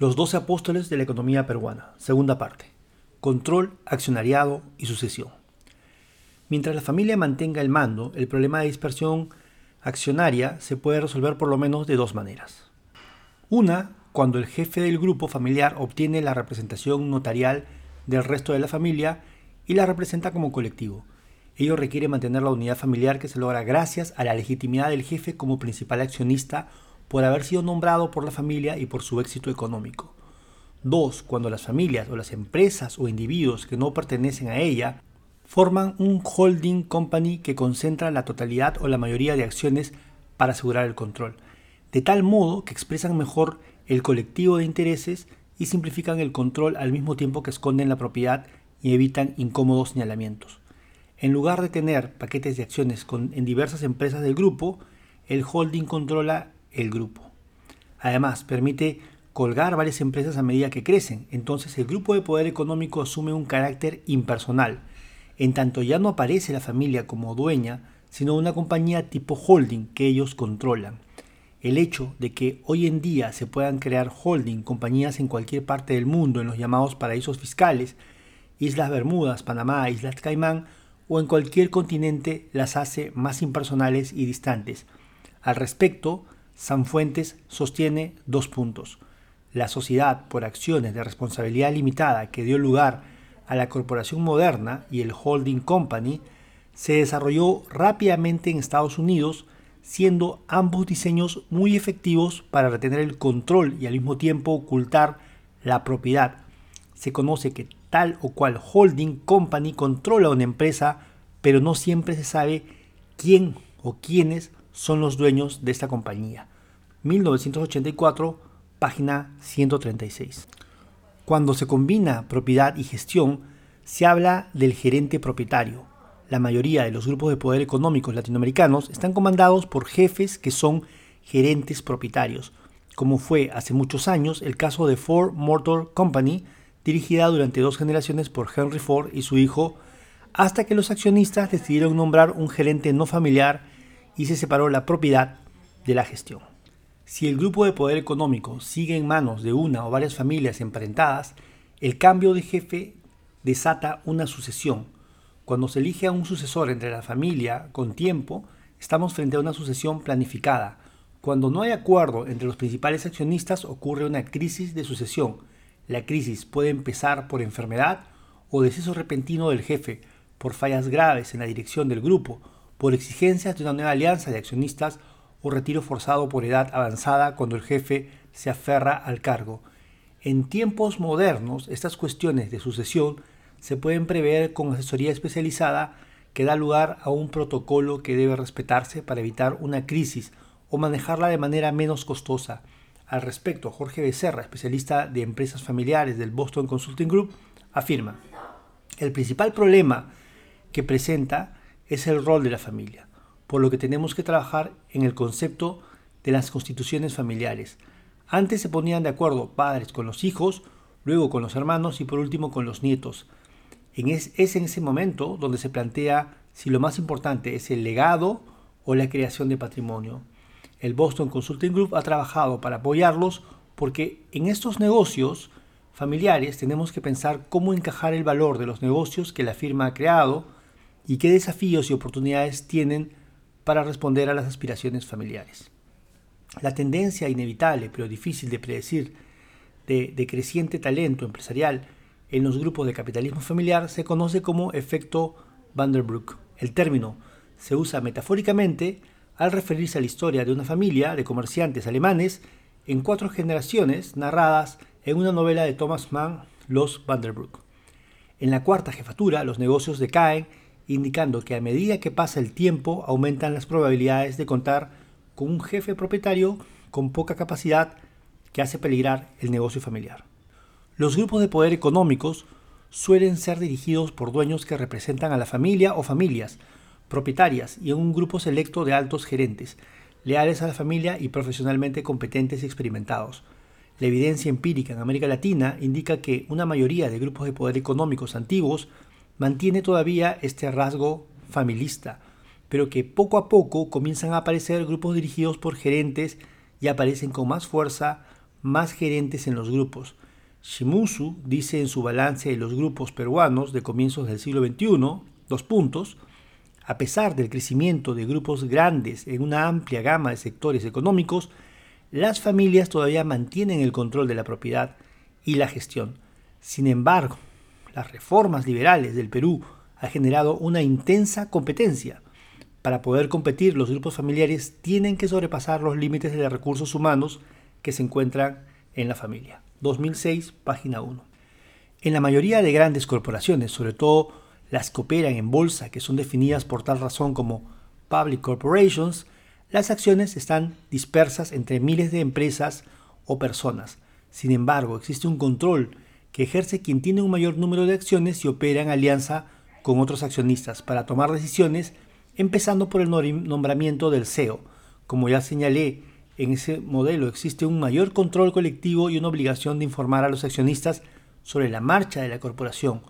Los doce apóstoles de la economía peruana. Segunda parte. Control, accionariado y sucesión. Mientras la familia mantenga el mando, el problema de dispersión accionaria se puede resolver por lo menos de dos maneras. Una, cuando el jefe del grupo familiar obtiene la representación notarial del resto de la familia y la representa como colectivo. Ello requiere mantener la unidad familiar que se logra gracias a la legitimidad del jefe como principal accionista por haber sido nombrado por la familia y por su éxito económico. 2. Cuando las familias o las empresas o individuos que no pertenecen a ella forman un holding company que concentra la totalidad o la mayoría de acciones para asegurar el control, de tal modo que expresan mejor el colectivo de intereses y simplifican el control al mismo tiempo que esconden la propiedad y evitan incómodos señalamientos. En lugar de tener paquetes de acciones en diversas empresas del grupo, el holding controla el grupo. Además, permite colgar varias empresas a medida que crecen, entonces el grupo de poder económico asume un carácter impersonal, en tanto ya no aparece la familia como dueña, sino una compañía tipo holding que ellos controlan. El hecho de que hoy en día se puedan crear holding compañías en cualquier parte del mundo en los llamados paraísos fiscales, Islas Bermudas, Panamá, Islas Caimán o en cualquier continente las hace más impersonales y distantes. Al respecto, Sanfuentes sostiene dos puntos. La sociedad por acciones de responsabilidad limitada que dio lugar a la corporación moderna y el holding company se desarrolló rápidamente en Estados Unidos, siendo ambos diseños muy efectivos para retener el control y al mismo tiempo ocultar la propiedad. Se conoce que tal o cual holding company controla una empresa, pero no siempre se sabe quién o quiénes son los dueños de esta compañía. 1984, página 136. Cuando se combina propiedad y gestión, se habla del gerente propietario. La mayoría de los grupos de poder económicos latinoamericanos están comandados por jefes que son gerentes propietarios, como fue hace muchos años el caso de Ford Motor Company, dirigida durante dos generaciones por Henry Ford y su hijo, hasta que los accionistas decidieron nombrar un gerente no familiar y se separó la propiedad de la gestión. Si el grupo de poder económico sigue en manos de una o varias familias emparentadas, el cambio de jefe desata una sucesión. Cuando se elige a un sucesor entre la familia con tiempo, estamos frente a una sucesión planificada. Cuando no hay acuerdo entre los principales accionistas ocurre una crisis de sucesión. La crisis puede empezar por enfermedad o deceso repentino del jefe, por fallas graves en la dirección del grupo, por exigencias de una nueva alianza de accionistas o retiro forzado por edad avanzada cuando el jefe se aferra al cargo. En tiempos modernos, estas cuestiones de sucesión se pueden prever con asesoría especializada que da lugar a un protocolo que debe respetarse para evitar una crisis o manejarla de manera menos costosa. Al respecto, Jorge Becerra, especialista de empresas familiares del Boston Consulting Group, afirma, el principal problema que presenta es el rol de la familia, por lo que tenemos que trabajar en el concepto de las constituciones familiares. Antes se ponían de acuerdo padres con los hijos, luego con los hermanos y por último con los nietos. es, en ese momento donde se plantea si lo más importante es el legado o la creación de patrimonio. El Boston Consulting Group ha trabajado para apoyarlos porque en estos negocios familiares tenemos que pensar cómo encajar el valor de los negocios que la firma ha creado, y qué desafíos y oportunidades tienen para responder a las aspiraciones familiares. La tendencia inevitable, pero difícil de predecir, de, creciente talento empresarial en los grupos de capitalismo familiar se conoce como efecto Vanderbroek. El término se usa metafóricamente al referirse a la historia de una familia de comerciantes alemanes en cuatro generaciones narradas en una novela de Thomas Mann, Los Vanderbroek. En la cuarta jefatura, los negocios decaen indicando que a medida que pasa el tiempo aumentan las probabilidades de contar con un jefe propietario con poca capacidad que hace peligrar el negocio familiar. Los grupos de poder económicos suelen ser dirigidos por dueños que representan a la familia o familias propietarias y en un grupo selecto de altos gerentes, leales a la familia y profesionalmente competentes y experimentados. La evidencia empírica en América Latina indica que una mayoría de grupos de poder económicos antiguos mantiene todavía este rasgo familista, pero que poco a poco comienzan a aparecer grupos dirigidos por gerentes y aparecen con más fuerza más gerentes en los grupos. Shimusu dice en su balance de los grupos peruanos de comienzos del siglo XXI, dos puntos, a pesar del crecimiento de grupos grandes en una amplia gama de sectores económicos, las familias todavía mantienen el control de la propiedad y la gestión. Sin embargo, las reformas liberales del Perú han generado una intensa competencia. Para poder competir, los grupos familiares tienen que sobrepasar los límites de los recursos humanos que se encuentran en la familia. 2006, página 1. En la mayoría de grandes corporaciones, sobre todo las que operan en bolsa, que son definidas por tal razón como public corporations, las acciones están dispersas entre miles de empresas o personas. Sin embargo, existe un control que ejerce quien tiene un mayor número de acciones y opera en alianza con otros accionistas para tomar decisiones, empezando por el nombramiento del CEO. Como ya señalé, en ese modelo existe un mayor control colectivo y una obligación de informar a los accionistas sobre la marcha de la corporación,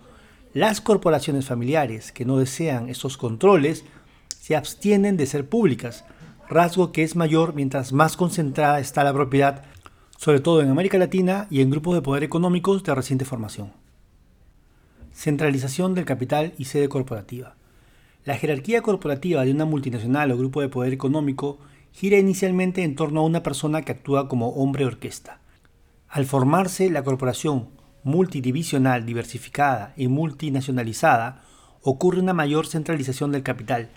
las corporaciones familiares que no desean esos controles se abstienen de ser públicas, rasgo que es mayor mientras más concentrada está la propiedad, sobre todo en América Latina y en grupos de poder económicos de reciente formación. Centralización del capital y sede corporativa. La jerarquía corporativa de una multinacional o grupo de poder económico gira inicialmente en torno a una persona que actúa como hombre orquesta. Al formarse la corporación multidivisional, diversificada y multinacionalizada, ocurre una mayor centralización del capital,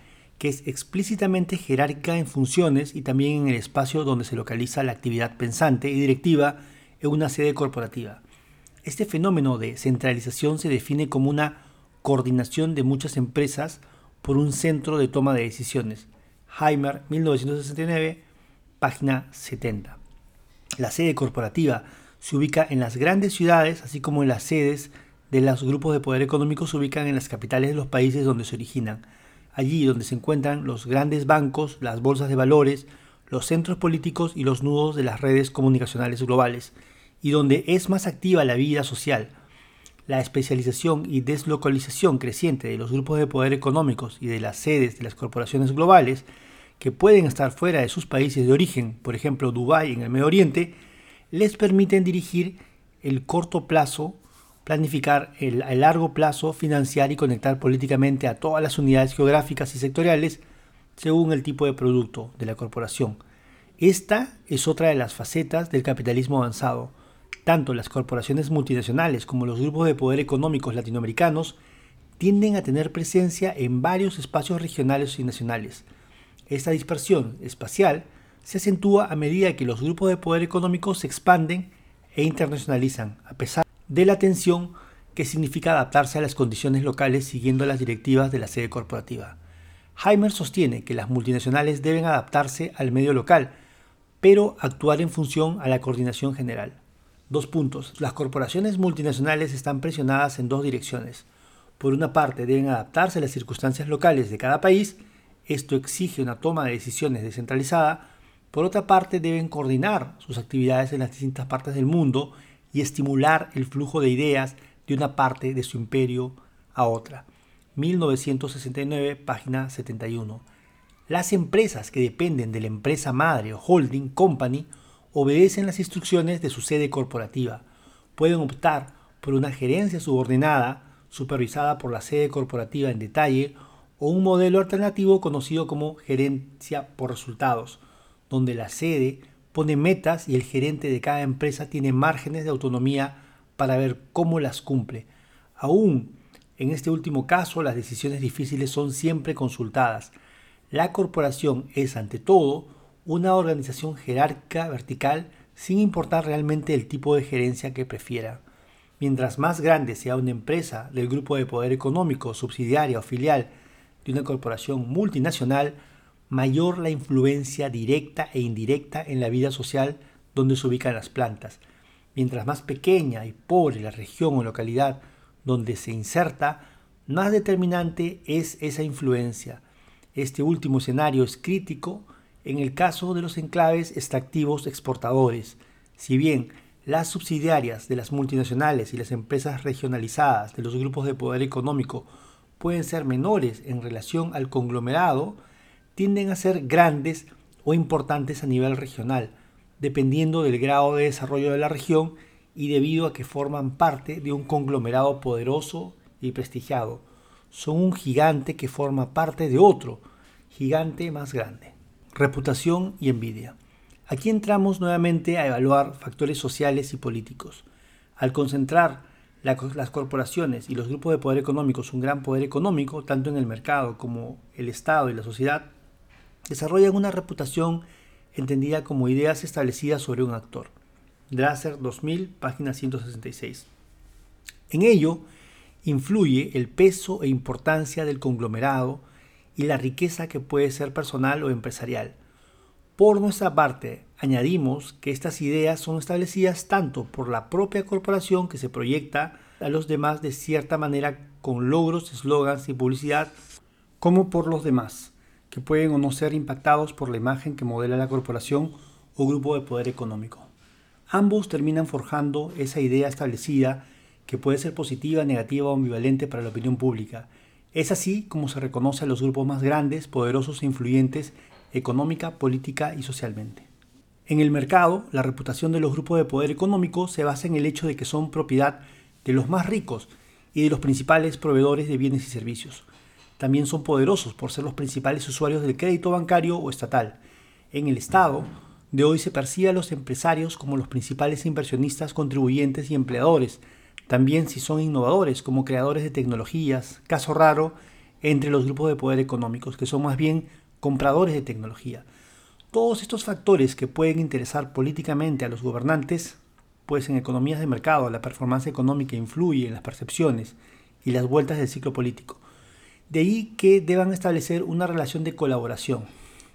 que es explícitamente jerárquica en funciones y también en el espacio donde se localiza la actividad pensante y directiva en una sede corporativa. Este fenómeno de centralización se define como una coordinación de muchas empresas por un centro de toma de decisiones. Heimer, 1969, página 70. La sede corporativa se ubica en las grandes ciudades, así como en las sedes de los grupos de poder económico se ubican en las capitales de los países donde se originan. Allí donde se encuentran los grandes bancos, las bolsas de valores, los centros políticos y los nudos de las redes comunicacionales globales, y donde es más activa la vida social. La especialización y deslocalización creciente de los grupos de poder económicos y de las sedes de las corporaciones globales, que pueden estar fuera de sus países de origen, por ejemplo Dubái en el Medio Oriente, les permiten dirigir el corto plazo, planificar el, largo plazo, financiar y conectar políticamente a todas las unidades geográficas y sectoriales según el tipo de producto de la corporación. Esta es otra de las facetas del capitalismo avanzado. Tanto las corporaciones multinacionales como los grupos de poder económicos latinoamericanos tienden a tener presencia en varios espacios regionales y nacionales. Esta dispersión espacial se acentúa a medida que los grupos de poder económico se expanden e internacionalizan, a pesar de la tensión que significa adaptarse a las condiciones locales siguiendo las directivas de la sede corporativa. Heimer sostiene que las multinacionales deben adaptarse al medio local, pero actuar en función a la coordinación general. Dos puntos. Las corporaciones multinacionales están presionadas en dos direcciones. Por una parte, deben adaptarse a las circunstancias locales de cada país. Esto exige una toma de decisiones descentralizada, por otra parte, deben coordinar sus actividades en las distintas partes del mundo y estimular el flujo de ideas de una parte de su imperio a otra. 1969, página 71. Las empresas que dependen de la empresa madre o holding company obedecen las instrucciones de su sede corporativa. Pueden optar por una gerencia subordinada, supervisada por la sede corporativa en detalle, o un modelo alternativo conocido como gerencia por resultados, donde la sede pone metas y el gerente de cada empresa tiene márgenes de autonomía para ver cómo las cumple. Aún en este último caso, las decisiones difíciles son siempre consultadas. La corporación es, ante todo, una organización jerárquica vertical sin importar realmente el tipo de gerencia que prefiera. Mientras más grande sea una empresa del grupo de poder económico, subsidiaria o filial de una corporación multinacional, mayor la influencia directa e indirecta en la vida social donde se ubican las plantas. Mientras más pequeña y pobre la región o localidad donde se inserta, más determinante es esa influencia. Este último escenario es crítico en el caso de los enclaves extractivos exportadores. Si bien las subsidiarias de las multinacionales y las empresas regionalizadas de los grupos de poder económico pueden ser menores en relación al conglomerado, tienden a ser grandes o importantes a nivel regional, dependiendo del grado de desarrollo de la región y debido a que forman parte de un conglomerado poderoso y prestigiado. Son un gigante que forma parte de otro, gigante más grande. Reputación y envidia. Aquí entramos nuevamente a evaluar factores sociales y políticos. Al concentrar las corporaciones y los grupos de poder económicos un gran poder económico, tanto en el mercado como el Estado y la sociedad, desarrollan una reputación entendida como ideas establecidas sobre un actor. Drasser 2000, página 166. En ello influye el peso e importancia del conglomerado y la riqueza que puede ser personal o empresarial. Por nuestra parte, añadimos que estas ideas son establecidas tanto por la propia corporación que se proyecta a los demás de cierta manera con logros, eslogans y publicidad, como por los demás, que pueden o no ser impactados por la imagen que modela la corporación o grupo de poder económico. Ambos terminan forjando esa idea establecida que puede ser positiva, negativa o ambivalente para la opinión pública. Es así como se reconoce a los grupos más grandes, poderosos e influyentes económica, política y socialmente. En el mercado, la reputación de los grupos de poder económico se basa en el hecho de que son propiedad de los más ricos y de los principales proveedores de bienes y servicios. También son poderosos por ser los principales usuarios del crédito bancario o estatal. En el Estado, de hoy se percibe a los empresarios como los principales inversionistas, contribuyentes y empleadores, también si son innovadores como creadores de tecnologías, caso raro entre los grupos de poder económicos, que son más bien compradores de tecnología. Todos estos factores que pueden interesar políticamente a los gobernantes, pues en economías de mercado la performance económica influye en las percepciones y las vueltas del ciclo político. De ahí que deban establecer una relación de colaboración,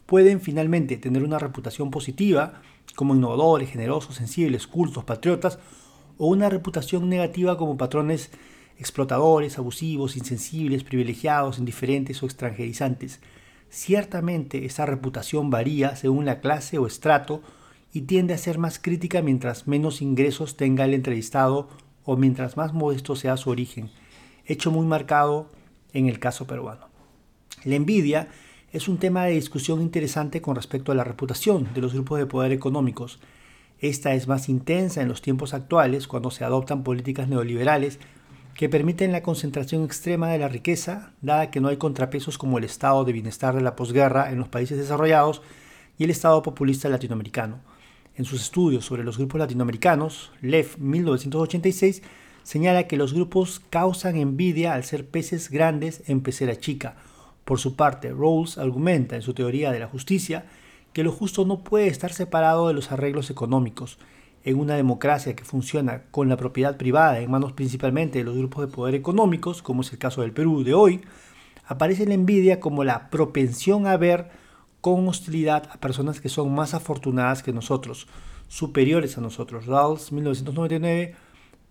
pueden finalmente tener una reputación positiva como innovadores, generosos, sensibles, cultos, patriotas, o una reputación negativa como patrones explotadores, abusivos, insensibles, privilegiados, indiferentes o extranjerizantes. Ciertamente esa reputación varía según la clase o estrato y tiende a ser más crítica mientras menos ingresos tenga el entrevistado o mientras más modesto sea su origen, hecho muy marcado en el caso peruano. La envidia es un tema de discusión interesante con respecto a la reputación de los grupos de poder económicos. Esta es más intensa en los tiempos actuales cuando se adoptan políticas neoliberales que permiten la concentración extrema de la riqueza, dada que no hay contrapesos como el estado de bienestar de la posguerra en los países desarrollados y el estado populista latinoamericano. En sus estudios sobre los grupos latinoamericanos, Lev 1986 señala que los grupos causan envidia al ser peces grandes en pecera chica, por su parte, Rawls argumenta en su teoría de la justicia que lo justo no puede estar separado de los arreglos económicos. En una democracia que funciona con la propiedad privada en manos principalmente de los grupos de poder económicos, como es el caso del Perú de hoy, aparece la envidia como la propensión a ver con hostilidad a personas que son más afortunadas que nosotros, superiores a nosotros. Rawls, 1999,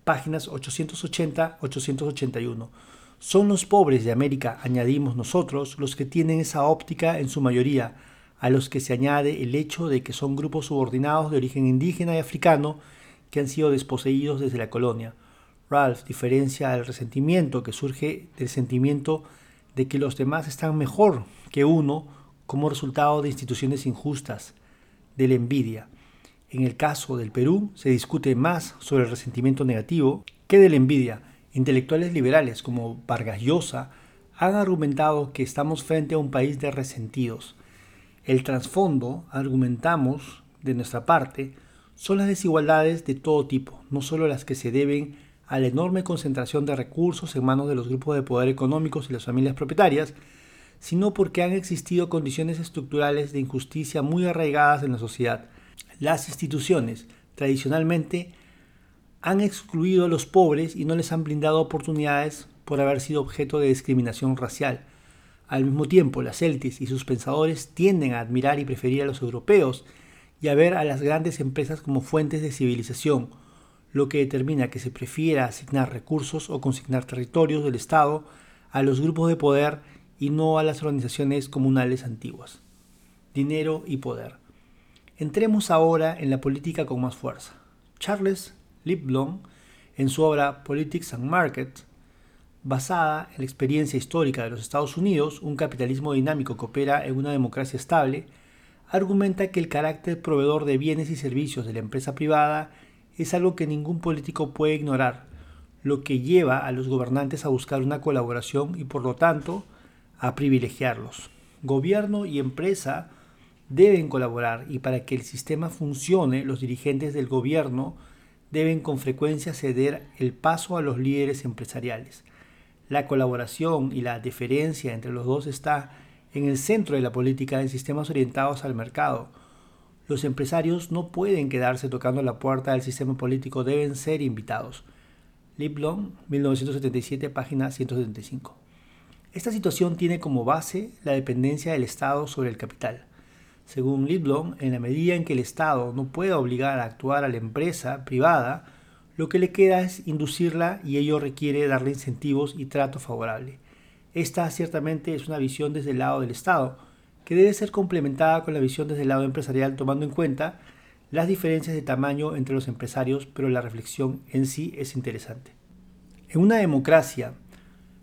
páginas 880-881. Son los pobres de América, añadimos nosotros, los que tienen esa óptica en su mayoría, a los que se añade el hecho de que son grupos subordinados de origen indígena y africano que han sido desposeídos desde la colonia. Ralph diferencia el resentimiento que surge del sentimiento de que los demás están mejor que uno como resultado de instituciones injustas, de la envidia. En el caso del Perú se discute más sobre el resentimiento negativo que de la envidia, Intelectuales liberales como Vargas Llosa han argumentado que estamos frente a un país de resentidos. El trasfondo, argumentamos de nuestra parte, son las desigualdades de todo tipo, no solo las que se deben a la enorme concentración de recursos en manos de los grupos de poder económicos y las familias propietarias, sino porque han existido condiciones estructurales de injusticia muy arraigadas en la sociedad. Las instituciones, tradicionalmente, han excluido a los pobres y no les han brindado oportunidades por haber sido objeto de discriminación racial. Al mismo tiempo, las Celtis y sus pensadores tienden a admirar y preferir a los europeos y a ver a las grandes empresas como fuentes de civilización, lo que determina que se prefiera asignar recursos o consignar territorios del Estado a los grupos de poder y no a las organizaciones comunales antiguas. Dinero y poder. Entremos ahora en la política con más fuerza. Charles Lipblom en su obra Politics and Market, basada en la experiencia histórica de los Estados Unidos, un capitalismo dinámico que opera en una democracia estable, argumenta que el carácter proveedor de bienes y servicios de la empresa privada es algo que ningún político puede ignorar, lo que lleva a los gobernantes a buscar una colaboración y por lo tanto a privilegiarlos. Gobierno y empresa deben colaborar y para que el sistema funcione los dirigentes del gobierno deben con frecuencia ceder el paso a los líderes empresariales. La colaboración y la diferencia entre los dos está en el centro de la política en sistemas orientados al mercado. Los empresarios no pueden quedarse tocando la puerta del sistema político, deben ser invitados. Liblon, 1977, página 175. Esta situación tiene como base la dependencia del Estado sobre el capital. Según Lidblom, en la medida en que el Estado no pueda obligar a actuar a la empresa privada, lo que le queda es inducirla y ello requiere darle incentivos y trato favorable. Esta ciertamente es una visión desde el lado del Estado, que debe ser complementada con la visión desde el lado empresarial tomando en cuenta las diferencias de tamaño entre los empresarios, pero la reflexión en sí es interesante. En una democracia,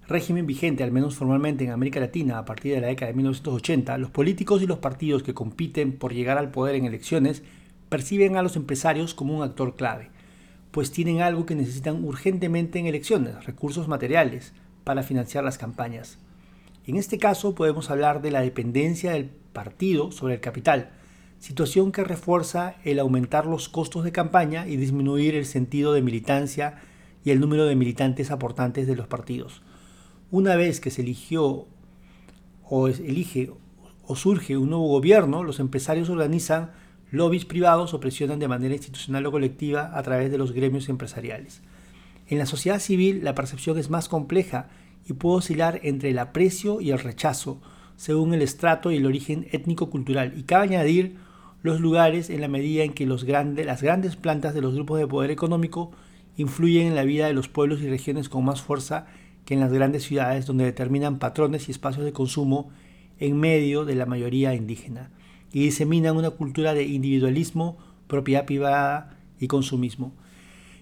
régimen vigente, al menos formalmente en América Latina a partir de la década de 1980, los políticos y los partidos que compiten por llegar al poder en elecciones perciben a los empresarios como un actor clave, pues tienen algo que necesitan urgentemente en elecciones, recursos materiales, para financiar las campañas. En este caso podemos hablar de la dependencia del partido sobre el capital, situación que refuerza el aumentar los costos de campaña y disminuir el sentido de militancia y el número de militantes aportantes de los partidos. Una vez que se eligió o elige o surge un nuevo gobierno, los empresarios organizan lobbies privados o presionan de manera institucional o colectiva a través de los gremios empresariales. En la sociedad civil la percepción es más compleja y puede oscilar entre el aprecio y el rechazo, según el estrato y el origen étnico-cultural, y cabe añadir los lugares en la medida en que los las grandes plantas de los grupos de poder económico influyen en la vida de los pueblos y regiones con más fuerza que en las grandes ciudades donde determinan patrones y espacios de consumo en medio de la mayoría indígena y diseminan una cultura de individualismo, propiedad privada y consumismo.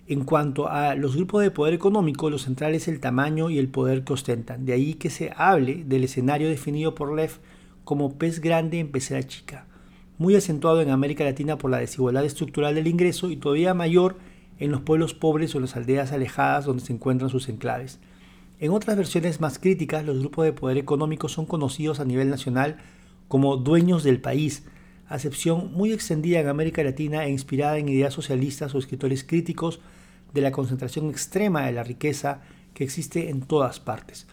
En cuanto a los grupos de poder económico, lo central es el tamaño y el poder que ostentan. De ahí que se hable del escenario definido por Lev como pez grande en pecera chica, muy acentuado en América Latina por la desigualdad estructural del ingreso y todavía mayor en los pueblos pobres o las aldeas alejadas donde se encuentran sus enclaves. En otras versiones más críticas, los grupos de poder económico son conocidos a nivel nacional como dueños del país, acepción muy extendida en América Latina e inspirada en ideas socialistas o escritores críticos de la concentración extrema de la riqueza que existe en todas partes.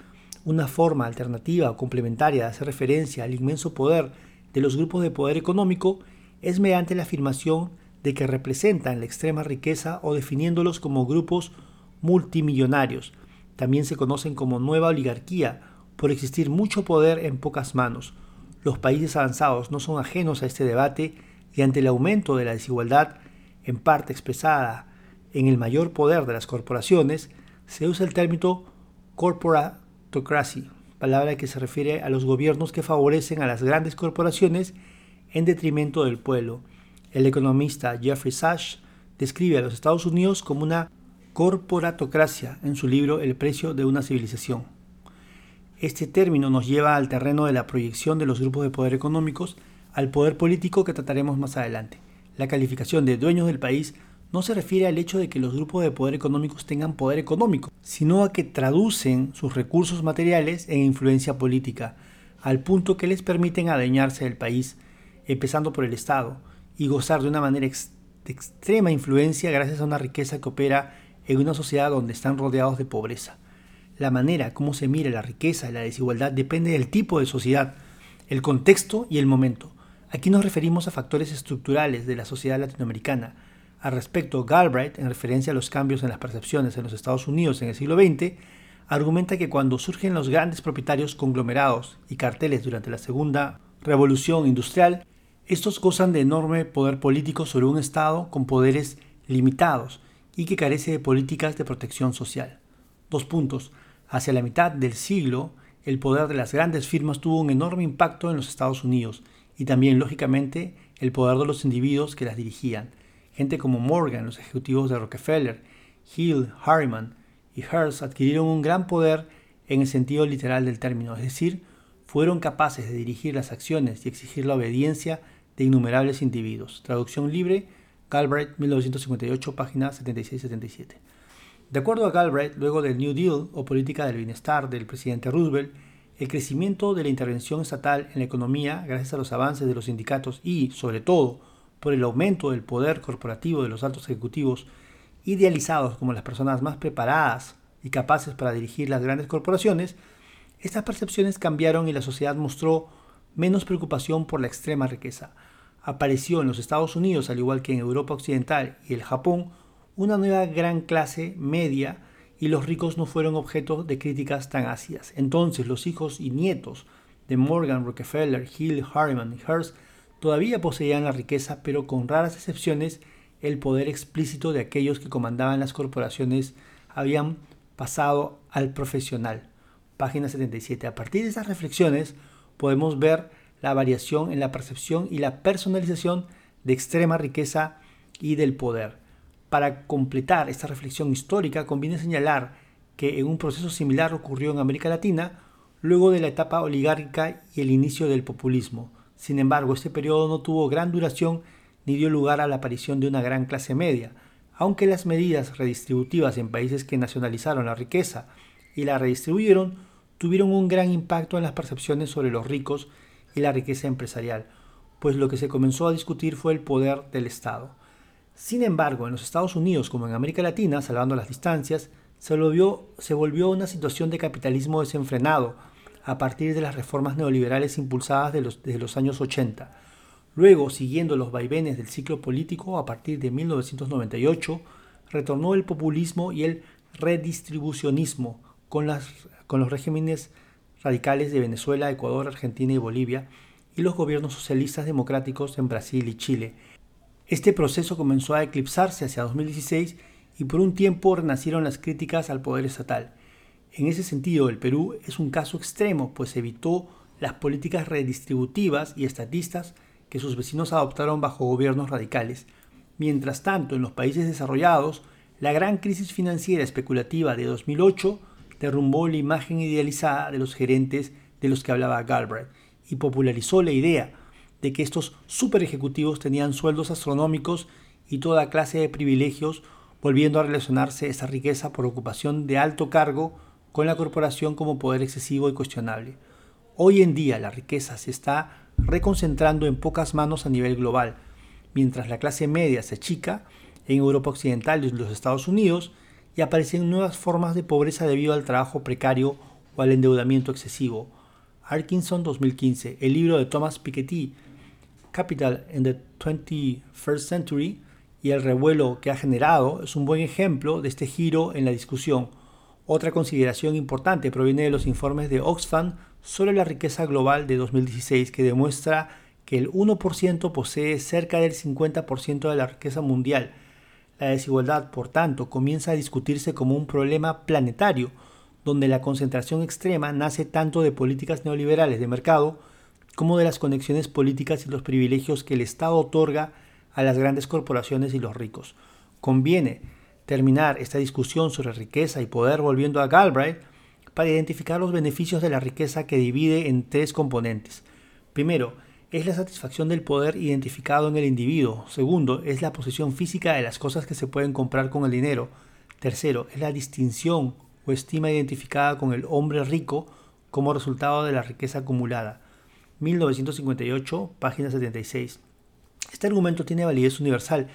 Una forma alternativa o complementaria de hacer referencia al inmenso poder de los grupos de poder económico es mediante la afirmación de que representan la extrema riqueza o definiéndolos como grupos multimillonarios, también se conocen como nueva oligarquía por existir mucho poder en pocas manos. Los países avanzados no son ajenos a este debate y ante el aumento de la desigualdad, en parte expresada en el mayor poder de las corporaciones, se usa el término corporatocracy, palabra que se refiere a los gobiernos que favorecen a las grandes corporaciones en detrimento del pueblo. El economista Jeffrey Sachs describe a los Estados Unidos como una corporatocracia en su libro El precio de una civilización. Este término nos lleva al terreno de la proyección de los grupos de poder económicos al poder político que trataremos más adelante. La calificación de dueños del país no se refiere al hecho de que los grupos de poder económicos tengan poder económico, sino a que traducen sus recursos materiales en influencia política, al punto que les permiten adueñarse del país, empezando por el Estado, y gozar de una manera de extrema influencia gracias a una riqueza que opera en una sociedad donde están rodeados de pobreza. La manera como se mira la riqueza y la desigualdad depende del tipo de sociedad, el contexto y el momento. Aquí nos referimos a factores estructurales de la sociedad latinoamericana. Al respecto, Galbraith, en referencia a los cambios en las percepciones en los Estados Unidos en el siglo XX, argumenta que cuando surgen los grandes propietarios conglomerados y carteles durante la segunda revolución industrial, estos gozan de enorme poder político sobre un Estado con poderes limitados y que carece de políticas de protección social. Dos puntos. Hacia la mitad del siglo, el poder de las grandes firmas tuvo un enorme impacto en los Estados Unidos y también, lógicamente, el poder de los individuos que las dirigían. Gente como Morgan, los ejecutivos de Rockefeller, Hill, Harriman y Hearst adquirieron un gran poder en el sentido literal del término, es decir, fueron capaces de dirigir las acciones y exigir la obediencia de innumerables individuos. Traducción libre, Galbraith, 1958, página 76-77. De acuerdo a Galbraith, luego del New Deal o política del bienestar del presidente Roosevelt, el crecimiento de la intervención estatal en la economía, gracias a los avances de los sindicatos y, sobre todo, por el aumento del poder corporativo de los altos ejecutivos, idealizados como las personas más preparadas y capaces para dirigir las grandes corporaciones, estas percepciones cambiaron y la sociedad mostró menos preocupación por la extrema riqueza. Apareció en los Estados Unidos, al igual que en Europa Occidental y el Japón, una nueva gran clase media y los ricos no fueron objeto de críticas tan ácidas. Entonces los hijos y nietos de Morgan, Rockefeller, Hill, Harriman y Hearst todavía poseían la riqueza, pero con raras excepciones el poder explícito de aquellos que comandaban las corporaciones habían pasado al profesional. Página 77. A partir de esas reflexiones podemos ver la variación en la percepción y la personalización de extrema riqueza y del poder. Para completar esta reflexión histórica, conviene señalar que en un proceso similar ocurrió en América Latina luego de la etapa oligárquica y el inicio del populismo. Sin embargo, este periodo no tuvo gran duración ni dio lugar a la aparición de una gran clase media, aunque las medidas redistributivas en países que nacionalizaron la riqueza y la redistribuyeron tuvieron un gran impacto en las percepciones sobre los ricos la riqueza empresarial, pues lo que se comenzó a discutir fue el poder del Estado. Sin embargo, en los Estados Unidos como en América Latina, salvando las distancias, se volvió, se volvió una situación de capitalismo desenfrenado a partir de las reformas neoliberales impulsadas desde los años 80. Luego, siguiendo los vaivenes del ciclo político, a partir de 1998, retornó el populismo y el redistribucionismo con, las, con los regímenes radicales de Venezuela, Ecuador, Argentina y Bolivia, y los gobiernos socialistas democráticos en Brasil y Chile, este proceso comenzó a eclipsarse hacia 2016 y por un tiempo renacieron las críticas al poder estatal. En ese sentido, el Perú es un caso extremo, pues evitó las políticas redistributivas y estatistas que sus vecinos adoptaron bajo gobiernos radicales. Mientras tanto, en los países desarrollados, la gran crisis financiera especulativa de 2008 derrumbó la imagen idealizada de los gerentes de los que hablaba Galbraith y popularizó la idea de que estos super ejecutivos tenían sueldos astronómicos y toda clase de privilegios, volviendo a relacionarse esa riqueza por ocupación de alto cargo con la corporación como poder excesivo y cuestionable. Hoy en día la riqueza se está reconcentrando en pocas manos a nivel global, mientras la clase media se achica en Europa Occidental y los Estados Unidos y aparecen nuevas formas de pobreza debido al trabajo precario o al endeudamiento excesivo. Arkinson 2015, el libro de Thomas Piketty, Capital in the 21st Century y el revuelo que ha generado es un buen ejemplo de este giro en la discusión. Otra consideración importante proviene de los informes de Oxfam sobre la riqueza global de 2016 que demuestra que el 1% posee cerca del 50% de la riqueza mundial. La desigualdad, por tanto, comienza a discutirse como un problema planetario, donde la concentración extrema nace tanto de políticas neoliberales de mercado como de las conexiones políticas y los privilegios que el Estado otorga a las grandes corporaciones y los ricos. Conviene terminar esta discusión sobre riqueza y poder volviendo a Galbraith para identificar los beneficios de la riqueza que divide en tres componentes. Primero, es la satisfacción del poder identificado en el individuo. Segundo, es la posesión física de las cosas que se pueden comprar con el dinero. Tercero, es la distinción o estima identificada con el hombre rico como resultado de la riqueza acumulada. 1958, página 76. Este argumento tiene validez universal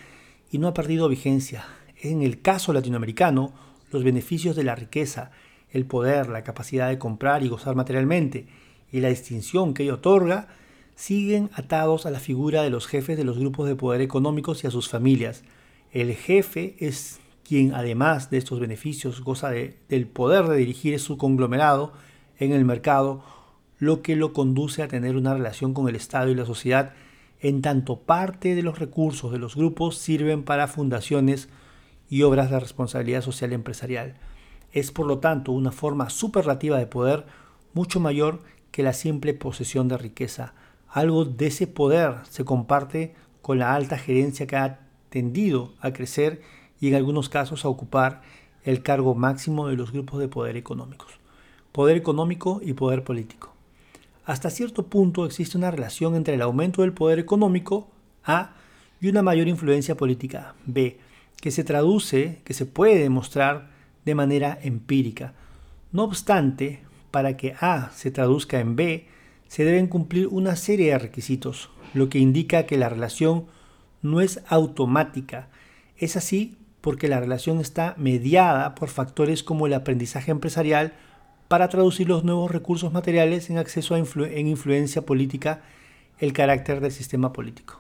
y no ha perdido vigencia. En el caso latinoamericano, los beneficios de la riqueza, el poder, la capacidad de comprar y gozar materialmente y la distinción que ello otorga siguen atados a la figura de los jefes de los grupos de poder económicos y a sus familias. El jefe es quien, además de estos beneficios, goza del poder de dirigir su conglomerado en el mercado lo que lo conduce a tener una relación con el Estado y la sociedad, en tanto parte de los recursos de los grupos sirven para fundaciones y obras de responsabilidad social empresarial. Es por lo tanto una forma superlativa de poder mucho mayor que la simple posesión de riqueza. Algo de ese poder se comparte con la alta gerencia que ha tendido a crecer y en algunos casos a ocupar el cargo máximo de los grupos de poder económicos. Poder económico y poder político. hasta cierto punto existe una relación entre el aumento del poder económico A y una mayor influencia política B, que se traduce, que se puede demostrar de manera empírica. No obstante, para que A se traduzca en B, se deben cumplir una serie de requisitos, lo que indica que la relación no es automática. Es así porque la relación está mediada por factores como el aprendizaje empresarial para traducir los nuevos recursos materiales en acceso a en influencia política, el carácter del sistema político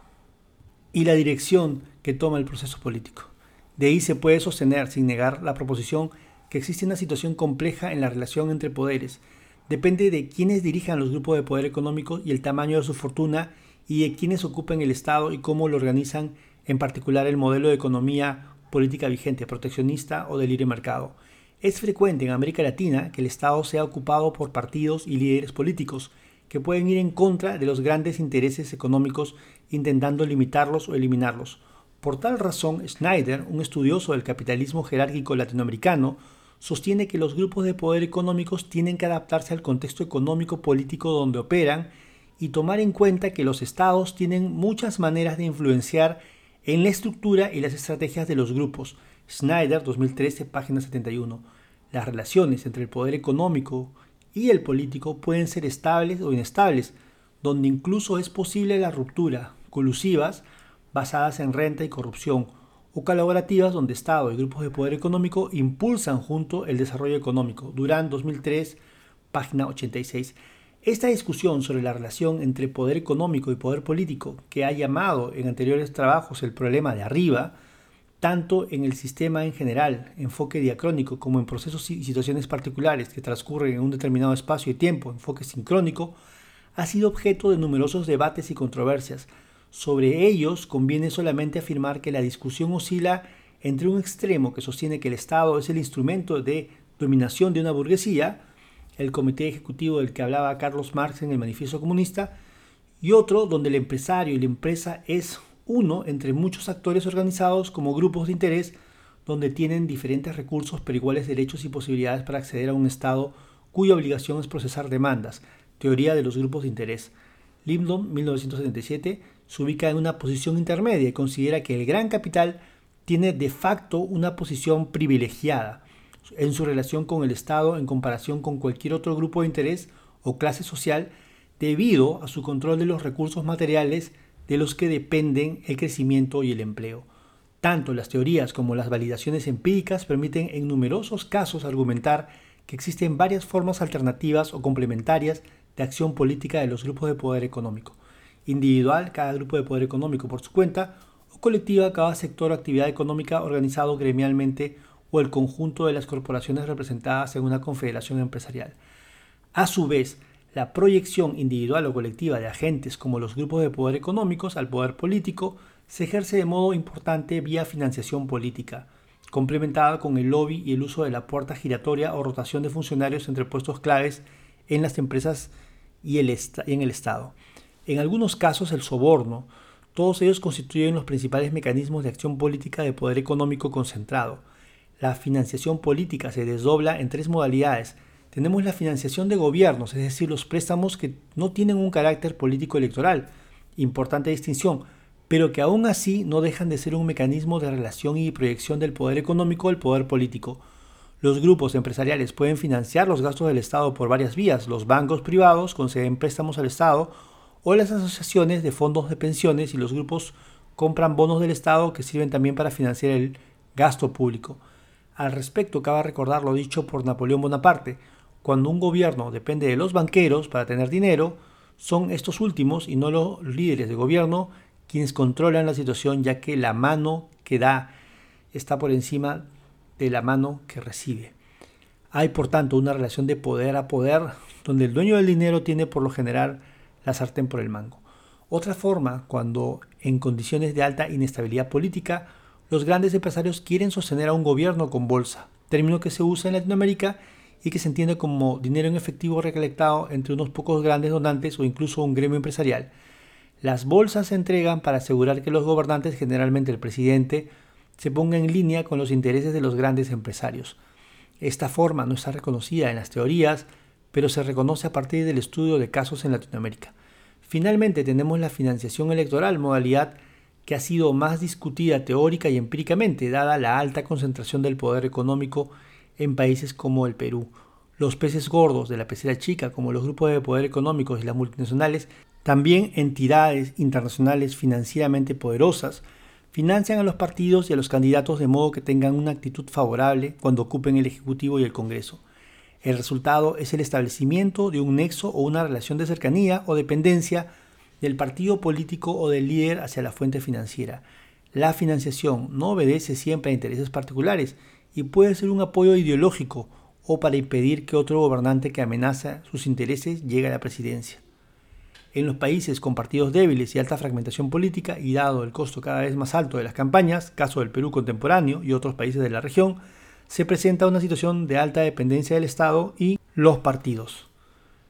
y la dirección que toma el proceso político. De ahí se puede sostener, sin negar la proposición, que existe una situación compleja en la relación entre poderes. Depende de quiénes dirijan los grupos de poder económico y el tamaño de su fortuna y de quiénes ocupen el Estado y cómo lo organizan, en particular el modelo de economía política vigente, proteccionista o de libre mercado. Es frecuente en América Latina que el Estado sea ocupado por partidos y líderes políticos que pueden ir en contra de los grandes intereses económicos intentando limitarlos o eliminarlos. Por tal razón, Schneider, un estudioso del capitalismo jerárquico latinoamericano, sostiene que los grupos de poder económicos tienen que adaptarse al contexto económico político donde operan y tomar en cuenta que los estados tienen muchas maneras de influenciar en la estructura y las estrategias de los grupos. Schneider, 2013, página 71. Las relaciones entre el poder económico y el político pueden ser estables o inestables, donde incluso es posible la ruptura, colusivas, basadas en renta y corrupción, o colaborativas donde Estado y grupos de poder económico impulsan junto el desarrollo económico. Durán 2003, página 86. Esta discusión sobre la relación entre poder económico y poder político, que ha llamado en anteriores trabajos el problema de arriba, tanto en el sistema en general, enfoque diacrónico, como en procesos y situaciones particulares que transcurren en un determinado espacio y tiempo, enfoque sincrónico, ha sido objeto de numerosos debates y controversias, sobre ellos conviene solamente afirmar que la discusión oscila entre un extremo que sostiene que el Estado es el instrumento de dominación de una burguesía, el comité ejecutivo del que hablaba Carlos Marx en el Manifiesto Comunista, y otro donde el empresario y la empresa es uno entre muchos actores organizados como grupos de interés donde tienen diferentes recursos pero iguales derechos y posibilidades para acceder a un Estado cuya obligación es procesar demandas, teoría de los grupos de interés. Limdon, 1977, se ubica en una posición intermedia y considera que el gran capital tiene de facto una posición privilegiada en su relación con el Estado en comparación con cualquier otro grupo de interés o clase social debido a su control de los recursos materiales de los que dependen el crecimiento y el empleo. Tanto las teorías como las validaciones empíricas permiten en numerosos casos argumentar que existen varias formas alternativas o complementarias de acción política de los grupos de poder económico individual, cada grupo de poder económico por su cuenta, o colectiva, cada sector o actividad económica organizado gremialmente o el conjunto de las corporaciones representadas en una confederación empresarial. A su vez, la proyección individual o colectiva de agentes como los grupos de poder económicos al poder político se ejerce de modo importante vía financiación política, complementada con el lobby y el uso de la puerta giratoria o rotación de funcionarios entre puestos claves en las empresas y, el en el Estado. En algunos casos el soborno, todos ellos constituyen los principales mecanismos de acción política de poder económico concentrado. La financiación política se desdobla en tres modalidades. Tenemos la financiación de gobiernos, es decir, los préstamos que no tienen un carácter político electoral, importante distinción, pero que aún así no dejan de ser un mecanismo de relación y proyección del poder económico al poder político. Los grupos empresariales pueden financiar los gastos del Estado por varias vías. Los bancos privados conceden préstamos al Estado o las asociaciones de fondos de pensiones y los grupos compran bonos del Estado que sirven también para financiar el gasto público. Al respecto, cabe recordar lo dicho por Napoleón Bonaparte, cuando un gobierno depende de los banqueros para tener dinero, son estos últimos y no los líderes de gobierno quienes controlan la situación ya que la mano que da está por encima de la mano que recibe. Hay por tanto una relación de poder a poder donde el dueño del dinero tiene por lo general la sartén por el mango. Otra forma, cuando en condiciones de alta inestabilidad política, los grandes empresarios quieren sostener a un gobierno con bolsa, término que se usa en Latinoamérica y que se entiende como dinero en efectivo recolectado entre unos pocos grandes donantes o incluso un gremio empresarial. Las bolsas se entregan para asegurar que los gobernantes, generalmente el presidente, se pongan en línea con los intereses de los grandes empresarios. Esta forma no está reconocida en las teorías, pero se reconoce a partir del estudio de casos en Latinoamérica. Finalmente tenemos la financiación electoral, modalidad que ha sido más discutida teórica y empíricamente, dada la alta concentración del poder económico en países como el Perú. Los peces gordos de la pecera chica, como los grupos de poder económicos y las multinacionales, también entidades internacionales financieramente poderosas, financian a los partidos y a los candidatos de modo que tengan una actitud favorable cuando ocupen el Ejecutivo y el Congreso. El resultado es el establecimiento de un nexo o una relación de cercanía o dependencia del partido político o del líder hacia la fuente financiera. La financiación no obedece siempre a intereses particulares y puede ser un apoyo ideológico o para impedir que otro gobernante que amenaza sus intereses llegue a la presidencia. En los países con partidos débiles y alta fragmentación política y dado el costo cada vez más alto de las campañas, caso del Perú contemporáneo y otros países de la región, se presenta una situación de alta dependencia del Estado y los partidos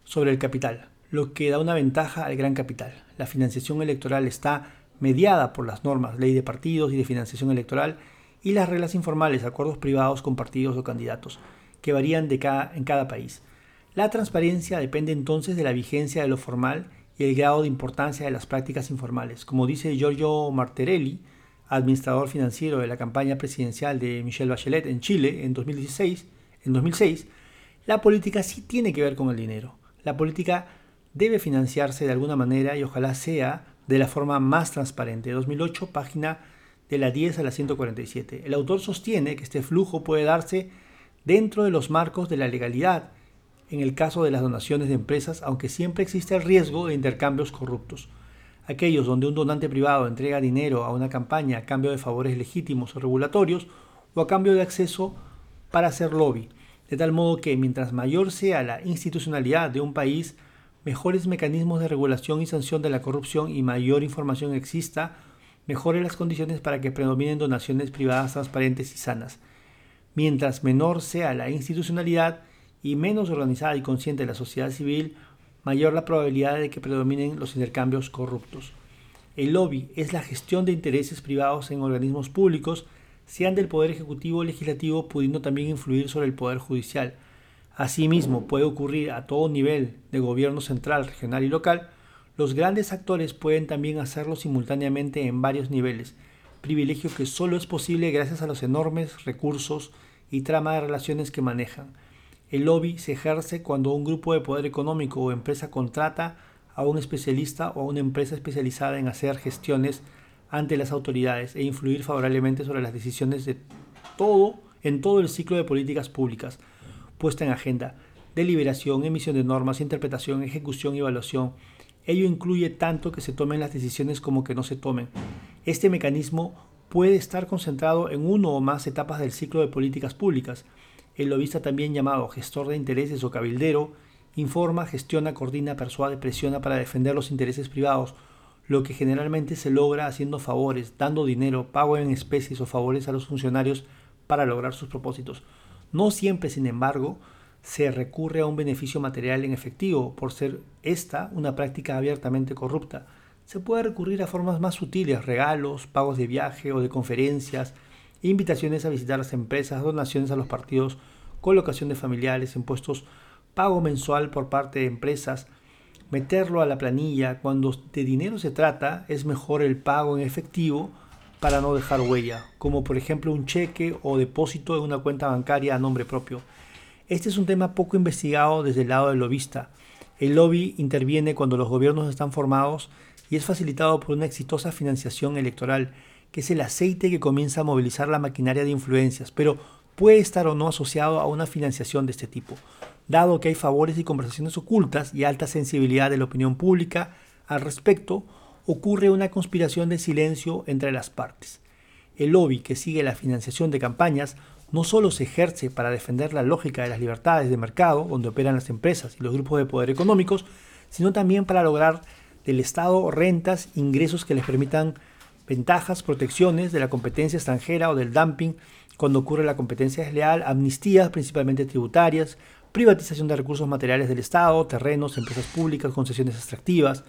sobre el capital, lo que da una ventaja al gran capital. La financiación electoral está mediada por las normas, ley de partidos y de financiación electoral y las reglas informales, acuerdos privados con partidos o candidatos, que varían cada, en cada país. La transparencia depende entonces de la vigencia de lo formal y el grado de importancia de las prácticas informales. Como dice Giorgio Marterelli, administrador financiero de la campaña presidencial de Michelle Bachelet en Chile en 2016, en 2006, la política sí tiene que ver con el dinero. La política debe financiarse de alguna manera y ojalá sea de la forma más transparente. 2008, página de la 10 a la 147. El autor sostiene que este flujo puede darse dentro de los marcos de la legalidad en el caso de las donaciones de empresas, aunque siempre existe el riesgo de intercambios corruptos aquellos donde un donante privado entrega dinero a una campaña a cambio de favores legítimos o regulatorios o a cambio de acceso para hacer lobby, de tal modo que mientras mayor sea la institucionalidad de un país, mejores mecanismos de regulación y sanción de la corrupción y mayor información exista, mejores las condiciones para que predominen donaciones privadas transparentes y sanas. Mientras menor sea la institucionalidad y menos organizada y consciente la sociedad civil, mayor la probabilidad de que predominen los intercambios corruptos. El lobby es la gestión de intereses privados en organismos públicos, sean del Poder Ejecutivo o Legislativo, pudiendo también influir sobre el Poder Judicial. Asimismo, puede ocurrir a todo nivel de gobierno central, regional y local. Los grandes actores pueden también hacerlo simultáneamente en varios niveles, privilegio que solo es posible gracias a los enormes recursos y trama de relaciones que manejan. El lobby se ejerce cuando un grupo de poder económico o empresa contrata a un especialista o a una empresa especializada en hacer gestiones ante las autoridades e influir favorablemente sobre las decisiones de todo en todo el ciclo de políticas públicas, puesta en agenda, deliberación, emisión de normas, interpretación, ejecución y evaluación. Ello incluye tanto que se tomen las decisiones como que no se tomen. Este mecanismo puede estar concentrado en uno o más etapas del ciclo de políticas públicas, el lobista, también llamado gestor de intereses o cabildero, informa, gestiona, coordina, persuade, presiona para defender los intereses privados, lo que generalmente se logra haciendo favores, dando dinero, pago en especies o favores a los funcionarios para lograr sus propósitos. No siempre, sin embargo, se recurre a un beneficio material en efectivo, por ser esta una práctica abiertamente corrupta. Se puede recurrir a formas más sutiles, regalos, pagos de viaje o de conferencias, invitaciones a visitar las empresas, donaciones a los partidos, colocación de familiares, impuestos, pago mensual por parte de empresas, meterlo a la planilla. Cuando de dinero se trata, es mejor el pago en efectivo para no dejar huella, como por ejemplo un cheque o depósito en una cuenta bancaria a nombre propio. Este es un tema poco investigado desde el lado del lobista. El lobby interviene cuando los gobiernos están formados y es facilitado por una exitosa financiación electoral que es el aceite que comienza a movilizar la maquinaria de influencias, pero puede estar o no asociado a una financiación de este tipo, dado que hay favores y conversaciones ocultas y alta sensibilidad de la opinión pública al respecto, ocurre una conspiración de silencio entre las partes. El lobby que sigue la financiación de campañas no solo se ejerce para defender la lógica de las libertades de mercado, donde operan las empresas y los grupos de poder económicos, sino también para lograr del Estado rentas, ingresos que les permitan ventajas, protecciones de la competencia extranjera o del dumping cuando ocurre la competencia desleal, amnistías principalmente tributarias, privatización de recursos materiales del Estado, terrenos, empresas públicas, concesiones extractivas.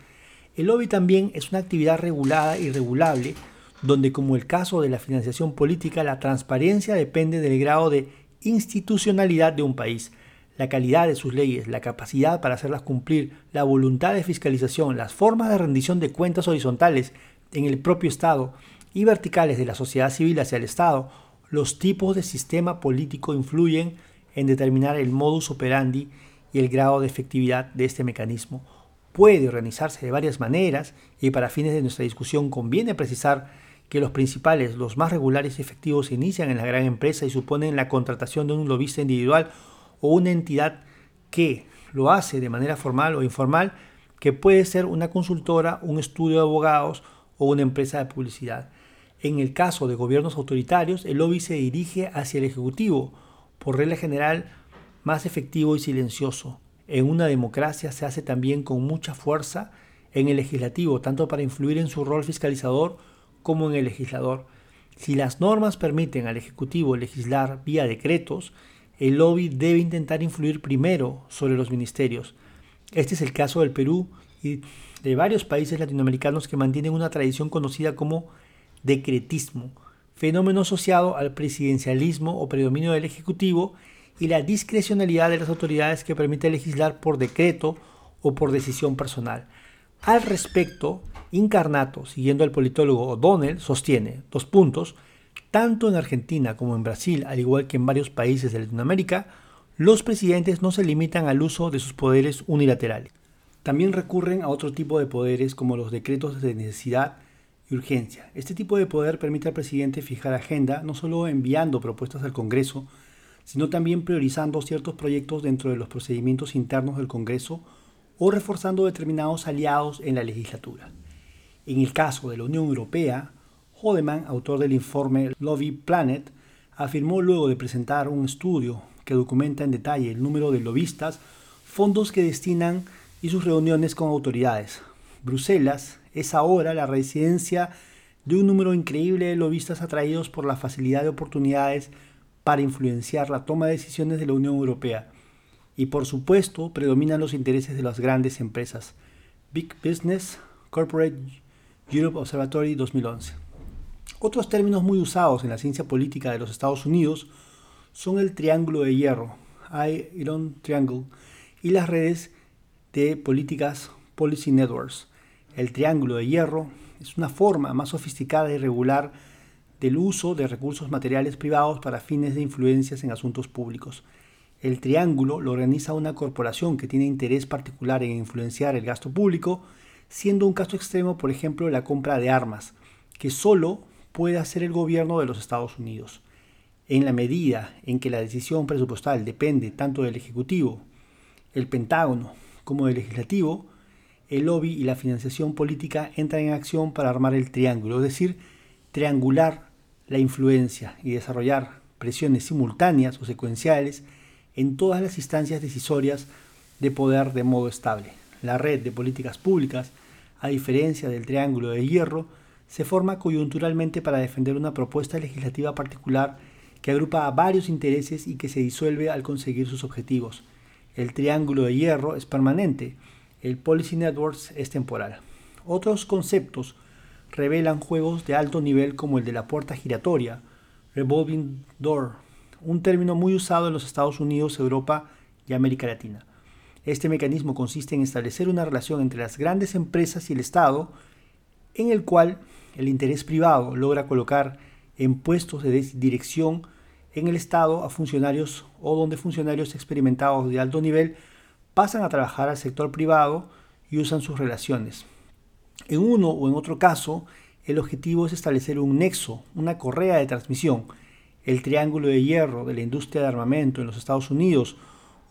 El lobby también es una actividad regulada y regulable, donde como el caso de la financiación política, la transparencia depende del grado de institucionalidad de un país. la calidad de sus leyes, la capacidad para hacerlas cumplir, la voluntad de fiscalización, las formas de rendición de cuentas horizontales en el propio Estado y verticales de la sociedad civil hacia el Estado, los tipos de sistema político influyen en determinar el modus operandi y el grado de efectividad de este mecanismo. Puede organizarse de varias maneras y para fines de nuestra discusión conviene precisar que los principales, los más regulares y efectivos se inician en la gran empresa y suponen la contratación de un lobista individual o una entidad que lo hace de manera formal o informal, que puede ser una consultora, un estudio de abogados o una empresa de publicidad. En el caso de gobiernos autoritarios, el lobby se dirige hacia el Ejecutivo, por regla general más efectivo y silencioso. En una democracia se hace también con mucha fuerza en el legislativo, tanto para influir en su rol fiscalizador como en el legislador. Si las normas permiten al Ejecutivo legislar vía decretos, el lobby debe intentar influir primero sobre los ministerios. Este es el caso del Perú y de varios países latinoamericanos que mantienen una tradición conocida como decretismo, fenómeno asociado al presidencialismo o predominio del Ejecutivo y la discrecionalidad de las autoridades que permite legislar por decreto o por decisión personal. Al respecto, Incarnato, siguiendo al politólogo O'Donnell, sostiene, dos puntos, tanto en Argentina como en Brasil, al igual que en varios países de Latinoamérica, los presidentes no se limitan al uso de sus poderes unilaterales. También recurren a otro tipo de poderes como los decretos de necesidad y urgencia. Este tipo de poder permite al presidente fijar agenda no solo enviando propuestas al Congreso, sino también priorizando ciertos proyectos dentro de los procedimientos internos del Congreso o reforzando determinados aliados en la legislatura. En el caso de la Unión Europea, Hodeman, autor del informe Lobby Planet, afirmó luego de presentar un estudio que documenta en detalle el número de lobistas, fondos que destinan y sus reuniones con autoridades. Bruselas es ahora la residencia de un número increíble de lobistas atraídos por la facilidad de oportunidades para influenciar la toma de decisiones de la Unión Europea. Y por supuesto, predominan los intereses de las grandes empresas. Big Business Corporate Europe Observatory 2011. Otros términos muy usados en la ciencia política de los Estados Unidos son el triángulo de hierro, Iron Triangle, y las redes de políticas Policy Networks. El triángulo de hierro es una forma más sofisticada y regular del uso de recursos materiales privados para fines de influencias en asuntos públicos. El triángulo lo organiza una corporación que tiene interés particular en influenciar el gasto público, siendo un caso extremo, por ejemplo, la compra de armas, que solo puede hacer el gobierno de los Estados Unidos. En la medida en que la decisión presupuestal depende tanto del Ejecutivo, el Pentágono, como del Legislativo, el lobby y la financiación política entran en acción para armar el triángulo, es decir, triangular la influencia y desarrollar presiones simultáneas o secuenciales en todas las instancias decisorias de poder de modo estable. La red de políticas públicas, a diferencia del triángulo de hierro, se forma coyunturalmente para defender una propuesta legislativa particular que agrupa a varios intereses y que se disuelve al conseguir sus objetivos. El triángulo de hierro es permanente, el Policy Networks es temporal. Otros conceptos revelan juegos de alto nivel como el de la puerta giratoria, revolving door, un término muy usado en los Estados Unidos, Europa y América Latina. Este mecanismo consiste en establecer una relación entre las grandes empresas y el Estado, en el cual el interés privado logra colocar en puestos de dirección en el Estado a funcionarios o donde funcionarios experimentados de alto nivel pasan a trabajar al sector privado y usan sus relaciones. En uno o en otro caso, el objetivo es establecer un nexo, una correa de transmisión. El triángulo de hierro de la industria de armamento en los Estados Unidos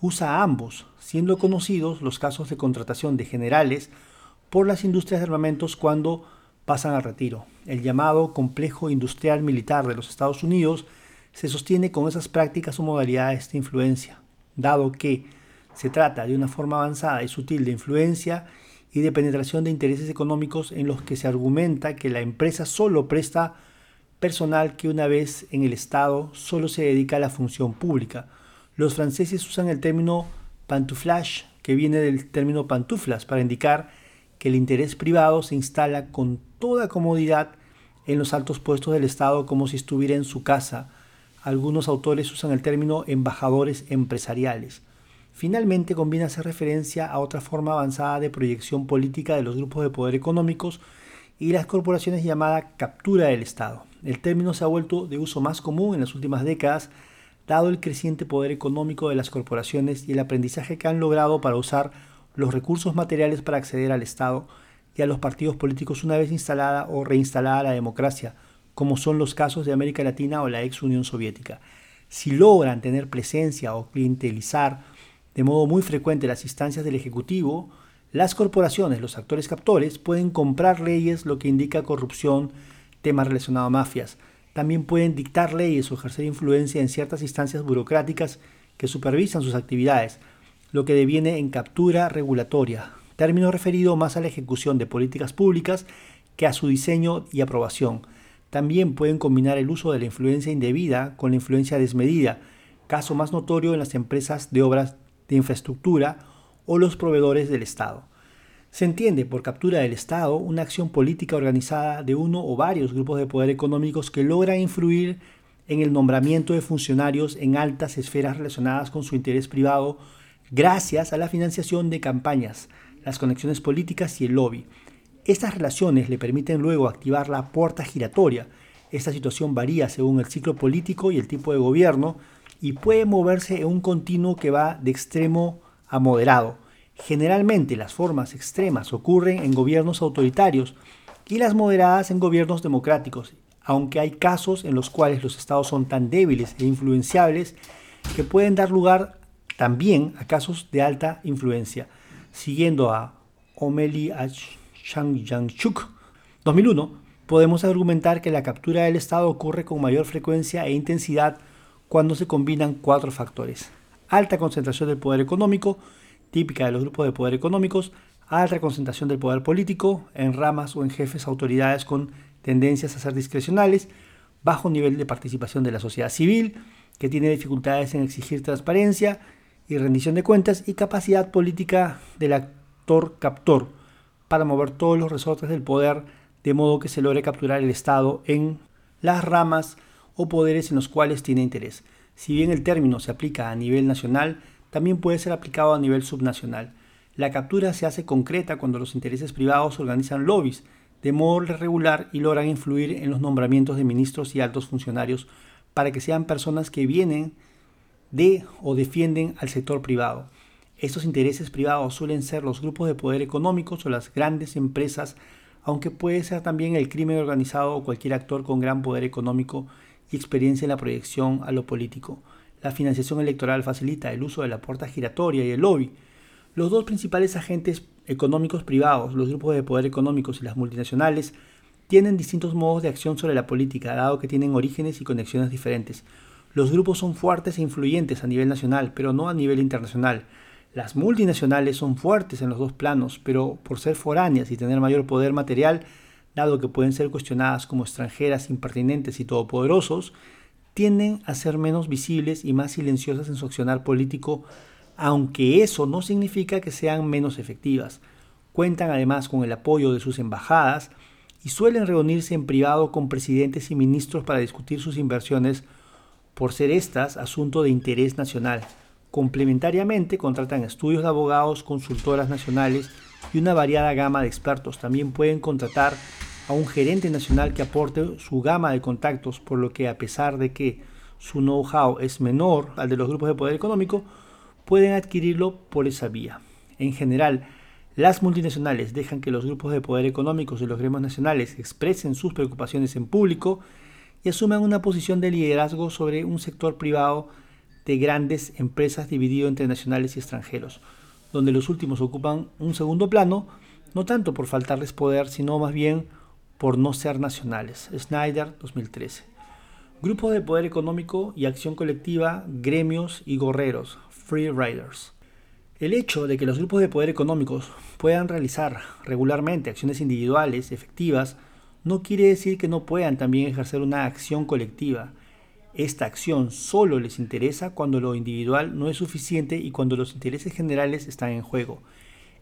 usa ambos, siendo conocidos los casos de contratación de generales por las industrias de armamentos cuando pasan al retiro. El llamado complejo industrial militar de los Estados Unidos se sostiene con esas prácticas o modalidades de influencia, dado que se trata de una forma avanzada y sutil de influencia y de penetración de intereses económicos en los que se argumenta que la empresa solo presta personal que una vez en el Estado solo se dedica a la función pública. Los franceses usan el término pantouflage, que viene del término pantuflas, para indicar que el interés privado se instala con toda comodidad en los altos puestos del Estado como si estuviera en su casa. Algunos autores usan el término embajadores empresariales. Finalmente, conviene hacer referencia a otra forma avanzada de proyección política de los grupos de poder económicos y las corporaciones llamada captura del Estado. El término se ha vuelto de uso más común en las últimas décadas, dado el creciente poder económico de las corporaciones y el aprendizaje que han logrado para usar los recursos materiales para acceder al Estado y a los partidos políticos una vez instalada o reinstalada la democracia, como son los casos de América Latina o la ex Unión Soviética. Si logran tener presencia o clientelizar de modo muy frecuente las instancias del Ejecutivo, las corporaciones, los actores captores, pueden comprar leyes, lo que indica corrupción, temas relacionados a mafias. También pueden dictar leyes o ejercer influencia en ciertas instancias burocráticas que supervisan sus actividades, lo que deviene en captura regulatoria, término referido más a la ejecución de políticas públicas que a su diseño y aprobación. También pueden combinar el uso de la influencia indebida con la influencia desmedida, caso más notorio en las empresas de obras de infraestructura o los proveedores del Estado. Se entiende por captura del Estado una acción política organizada de uno o varios grupos de poder económicos que logran influir en el nombramiento de funcionarios en altas esferas relacionadas con su interés privado gracias a la financiación de campañas, las conexiones políticas y el lobby. Estas relaciones le permiten luego activar la puerta giratoria. Esta situación varía según el ciclo político y el tipo de gobierno y puede moverse en un continuo que va de extremo a moderado. Generalmente las formas extremas ocurren en gobiernos autoritarios y las moderadas en gobiernos democráticos, aunque hay casos en los cuales los estados son tan débiles e influenciables que pueden dar lugar también a casos de alta influencia. Siguiendo a Omeli Changyangchuk 2001, podemos argumentar que la captura del Estado ocurre con mayor frecuencia e intensidad cuando se combinan cuatro factores. Alta concentración del poder económico, típica de los grupos de poder económicos, alta concentración del poder político en ramas o en jefes autoridades con tendencias a ser discrecionales, bajo nivel de participación de la sociedad civil, que tiene dificultades en exigir transparencia y rendición de cuentas, y capacidad política del actor-captor para mover todos los resortes del poder de modo que se logre capturar el Estado en las ramas o poderes en los cuales tiene interés. Si bien el término se aplica a nivel nacional, también puede ser aplicado a nivel subnacional. La captura se hace concreta cuando los intereses privados organizan lobbies de modo regular y logran influir en los nombramientos de ministros y altos funcionarios para que sean personas que vienen de o defienden al sector privado. Estos intereses privados suelen ser los grupos de poder económicos o las grandes empresas, aunque puede ser también el crimen organizado o cualquier actor con gran poder económico y experiencia en la proyección a lo político. La financiación electoral facilita el uso de la puerta giratoria y el lobby. Los dos principales agentes económicos privados, los grupos de poder económicos y las multinacionales, tienen distintos modos de acción sobre la política, dado que tienen orígenes y conexiones diferentes. Los grupos son fuertes e influyentes a nivel nacional, pero no a nivel internacional. Las multinacionales son fuertes en los dos planos, pero por ser foráneas y tener mayor poder material, dado que pueden ser cuestionadas como extranjeras, impertinentes y todopoderosos, tienden a ser menos visibles y más silenciosas en su accionar político, aunque eso no significa que sean menos efectivas. Cuentan además con el apoyo de sus embajadas y suelen reunirse en privado con presidentes y ministros para discutir sus inversiones por ser estas asunto de interés nacional. Complementariamente contratan estudios de abogados, consultoras nacionales y una variada gama de expertos. También pueden contratar a un gerente nacional que aporte su gama de contactos, por lo que a pesar de que su know-how es menor al de los grupos de poder económico, pueden adquirirlo por esa vía. En general, las multinacionales dejan que los grupos de poder económicos y los gremios nacionales expresen sus preocupaciones en público y asuman una posición de liderazgo sobre un sector privado de grandes empresas dividido entre nacionales y extranjeros, donde los últimos ocupan un segundo plano, no tanto por faltarles poder, sino más bien por no ser nacionales. Snyder 2013. Grupo de poder económico y acción colectiva, gremios y gorreros, free riders. El hecho de que los grupos de poder económicos puedan realizar regularmente acciones individuales efectivas no quiere decir que no puedan también ejercer una acción colectiva. Esta acción solo les interesa cuando lo individual no es suficiente y cuando los intereses generales están en juego.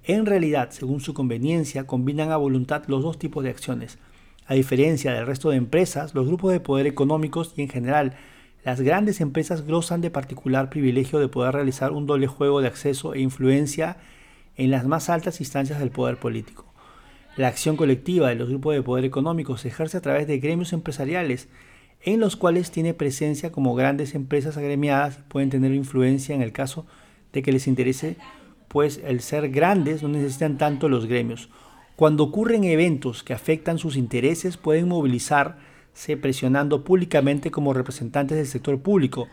En realidad, según su conveniencia, combinan a voluntad los dos tipos de acciones, a diferencia del resto de empresas, los grupos de poder económicos y en general las grandes empresas gozan de particular privilegio de poder realizar un doble juego de acceso e influencia en las más altas instancias del poder político. La acción colectiva de los grupos de poder económico se ejerce a través de gremios empresariales, en los cuales tiene presencia como grandes empresas agremiadas pueden tener influencia en el caso de que les interese, pues el ser grandes no necesitan tanto los gremios. Cuando ocurren eventos que afectan sus intereses, pueden movilizarse presionando públicamente como representantes del sector público.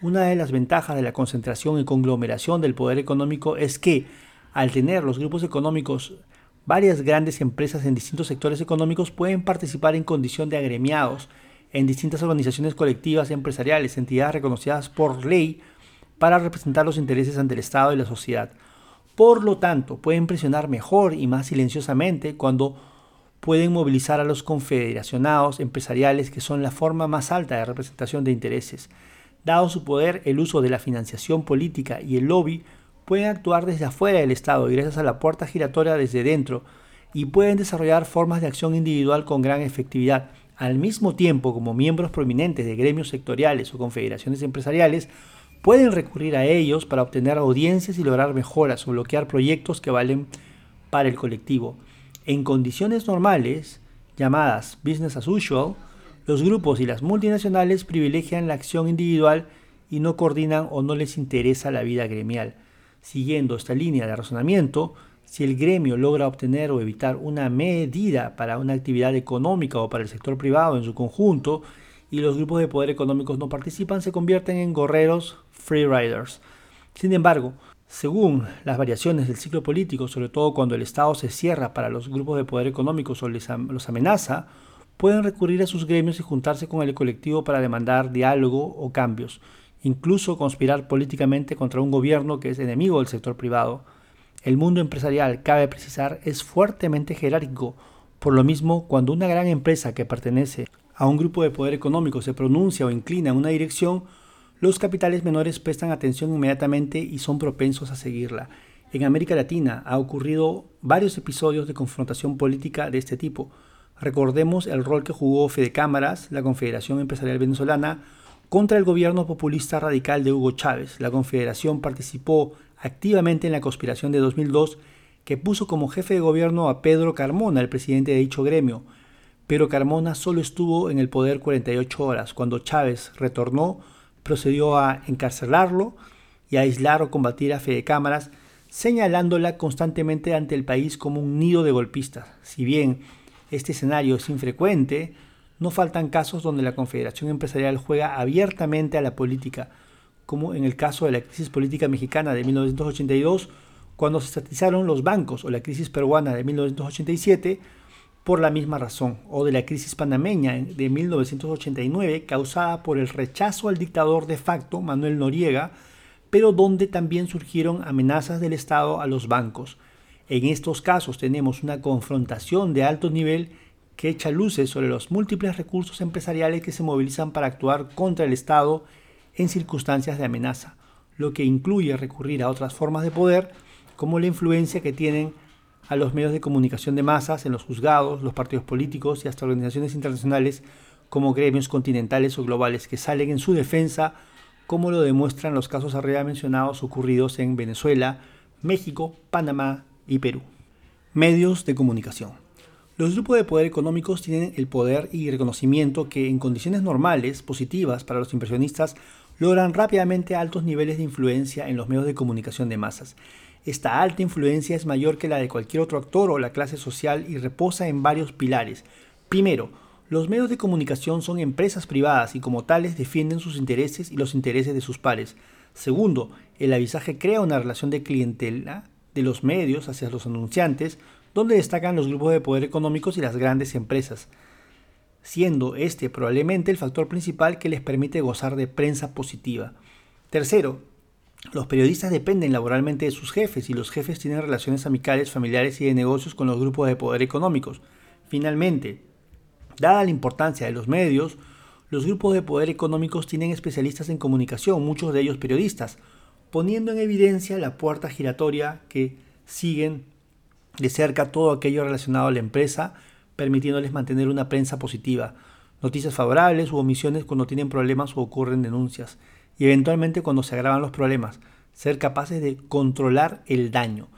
Una de las ventajas de la concentración y conglomeración del poder económico es que, al tener los grupos económicos Varias grandes empresas en distintos sectores económicos pueden participar en condición de agremiados en distintas organizaciones colectivas empresariales, entidades reconocidas por ley para representar los intereses ante el Estado y la sociedad. Por lo tanto, pueden presionar mejor y más silenciosamente cuando pueden movilizar a los confederacionados empresariales que son la forma más alta de representación de intereses. Dado su poder, el uso de la financiación política y el lobby pueden actuar desde afuera del Estado y gracias a la puerta giratoria desde dentro y pueden desarrollar formas de acción individual con gran efectividad. Al mismo tiempo, como miembros prominentes de gremios sectoriales o confederaciones empresariales, pueden recurrir a ellos para obtener audiencias y lograr mejoras o bloquear proyectos que valen para el colectivo. En condiciones normales, llamadas business as usual, los grupos y las multinacionales privilegian la acción individual y no coordinan o no les interesa la vida gremial. Siguiendo esta línea de razonamiento, si el gremio logra obtener o evitar una medida para una actividad económica o para el sector privado en su conjunto, y los grupos de poder económicos no participan, se convierten en gorreros free riders. Sin embargo, según las variaciones del ciclo político, sobre todo cuando el Estado se cierra para los grupos de poder económicos o los amenaza, pueden recurrir a sus gremios y juntarse con el colectivo para demandar diálogo o cambios incluso conspirar políticamente contra un gobierno que es enemigo del sector privado. El mundo empresarial, cabe precisar, es fuertemente jerárquico. Por lo mismo, cuando una gran empresa que pertenece a un grupo de poder económico se pronuncia o inclina en una dirección, los capitales menores prestan atención inmediatamente y son propensos a seguirla. En América Latina ha ocurrido varios episodios de confrontación política de este tipo. Recordemos el rol que jugó Fede Cámaras, la Confederación Empresarial Venezolana, contra el gobierno populista radical de Hugo Chávez. La Confederación participó activamente en la conspiración de 2002 que puso como jefe de gobierno a Pedro Carmona, el presidente de dicho gremio. Pero Carmona solo estuvo en el poder 48 horas. Cuando Chávez retornó, procedió a encarcelarlo y a aislar o combatir a Fede Cámaras, señalándola constantemente ante el país como un nido de golpistas. Si bien este escenario es infrecuente, no faltan casos donde la Confederación Empresarial juega abiertamente a la política, como en el caso de la crisis política mexicana de 1982, cuando se estatizaron los bancos, o la crisis peruana de 1987, por la misma razón, o de la crisis panameña de 1989, causada por el rechazo al dictador de facto, Manuel Noriega, pero donde también surgieron amenazas del Estado a los bancos. En estos casos tenemos una confrontación de alto nivel que echa luces sobre los múltiples recursos empresariales que se movilizan para actuar contra el Estado en circunstancias de amenaza, lo que incluye recurrir a otras formas de poder, como la influencia que tienen a los medios de comunicación de masas en los juzgados, los partidos políticos y hasta organizaciones internacionales como gremios continentales o globales que salen en su defensa, como lo demuestran los casos arriba mencionados ocurridos en Venezuela, México, Panamá y Perú. Medios de comunicación. Los grupos de poder económicos tienen el poder y reconocimiento que en condiciones normales, positivas para los inversionistas, logran rápidamente altos niveles de influencia en los medios de comunicación de masas. Esta alta influencia es mayor que la de cualquier otro actor o la clase social y reposa en varios pilares. Primero, los medios de comunicación son empresas privadas y como tales defienden sus intereses y los intereses de sus pares. Segundo, el avisaje crea una relación de clientela de los medios hacia los anunciantes, donde destacan los grupos de poder económicos y las grandes empresas, siendo este probablemente el factor principal que les permite gozar de prensa positiva. Tercero, los periodistas dependen laboralmente de sus jefes y los jefes tienen relaciones amicales, familiares y de negocios con los grupos de poder económicos. Finalmente, dada la importancia de los medios, los grupos de poder económicos tienen especialistas en comunicación, muchos de ellos periodistas, poniendo en evidencia la puerta giratoria que siguen de cerca todo aquello relacionado a la empresa, permitiéndoles mantener una prensa positiva. noticias favorables u omisiones cuando tienen problemas o ocurren denuncias, y eventualmente cuando se agravan los problemas, ser capaces de controlar el daño.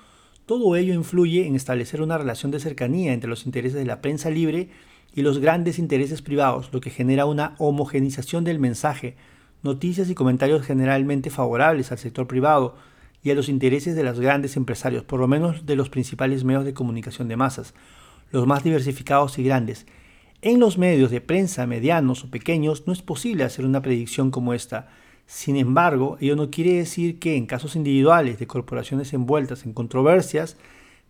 Todo ello influye en establecer una relación de cercanía entre los intereses de la prensa libre y los grandes intereses privados, lo que genera una homogenización del mensaje, noticias y comentarios generalmente favorables al sector privado y a los intereses de los grandes empresarios, por lo menos de los principales medios de comunicación de masas, los más diversificados y grandes. En los medios de prensa medianos o pequeños no es posible hacer una predicción como esta. Sin embargo, ello no quiere decir que en casos individuales de corporaciones envueltas en controversias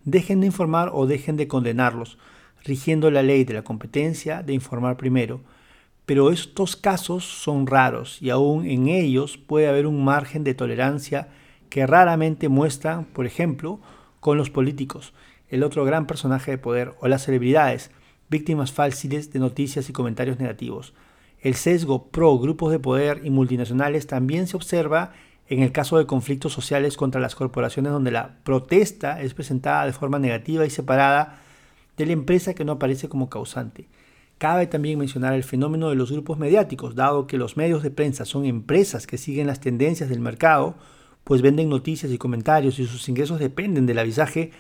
dejen de informar o dejen de condenarlos, rigiendo la ley de la competencia de informar primero. Pero estos casos son raros y aún en ellos puede haber un margen de tolerancia que raramente muestran, por ejemplo, con los políticos, el otro gran personaje de poder, o las celebridades, víctimas fáciles de noticias y comentarios negativos. El sesgo pro grupos de poder y multinacionales también se observa en el caso de conflictos sociales contra las corporaciones donde la protesta es presentada de forma negativa y separada de la empresa que no aparece como causante. Cabe también mencionar el fenómeno de los grupos mediáticos, dado que los medios de prensa son empresas que siguen las tendencias del mercado, pues venden noticias y comentarios y sus ingresos dependen del avisaje,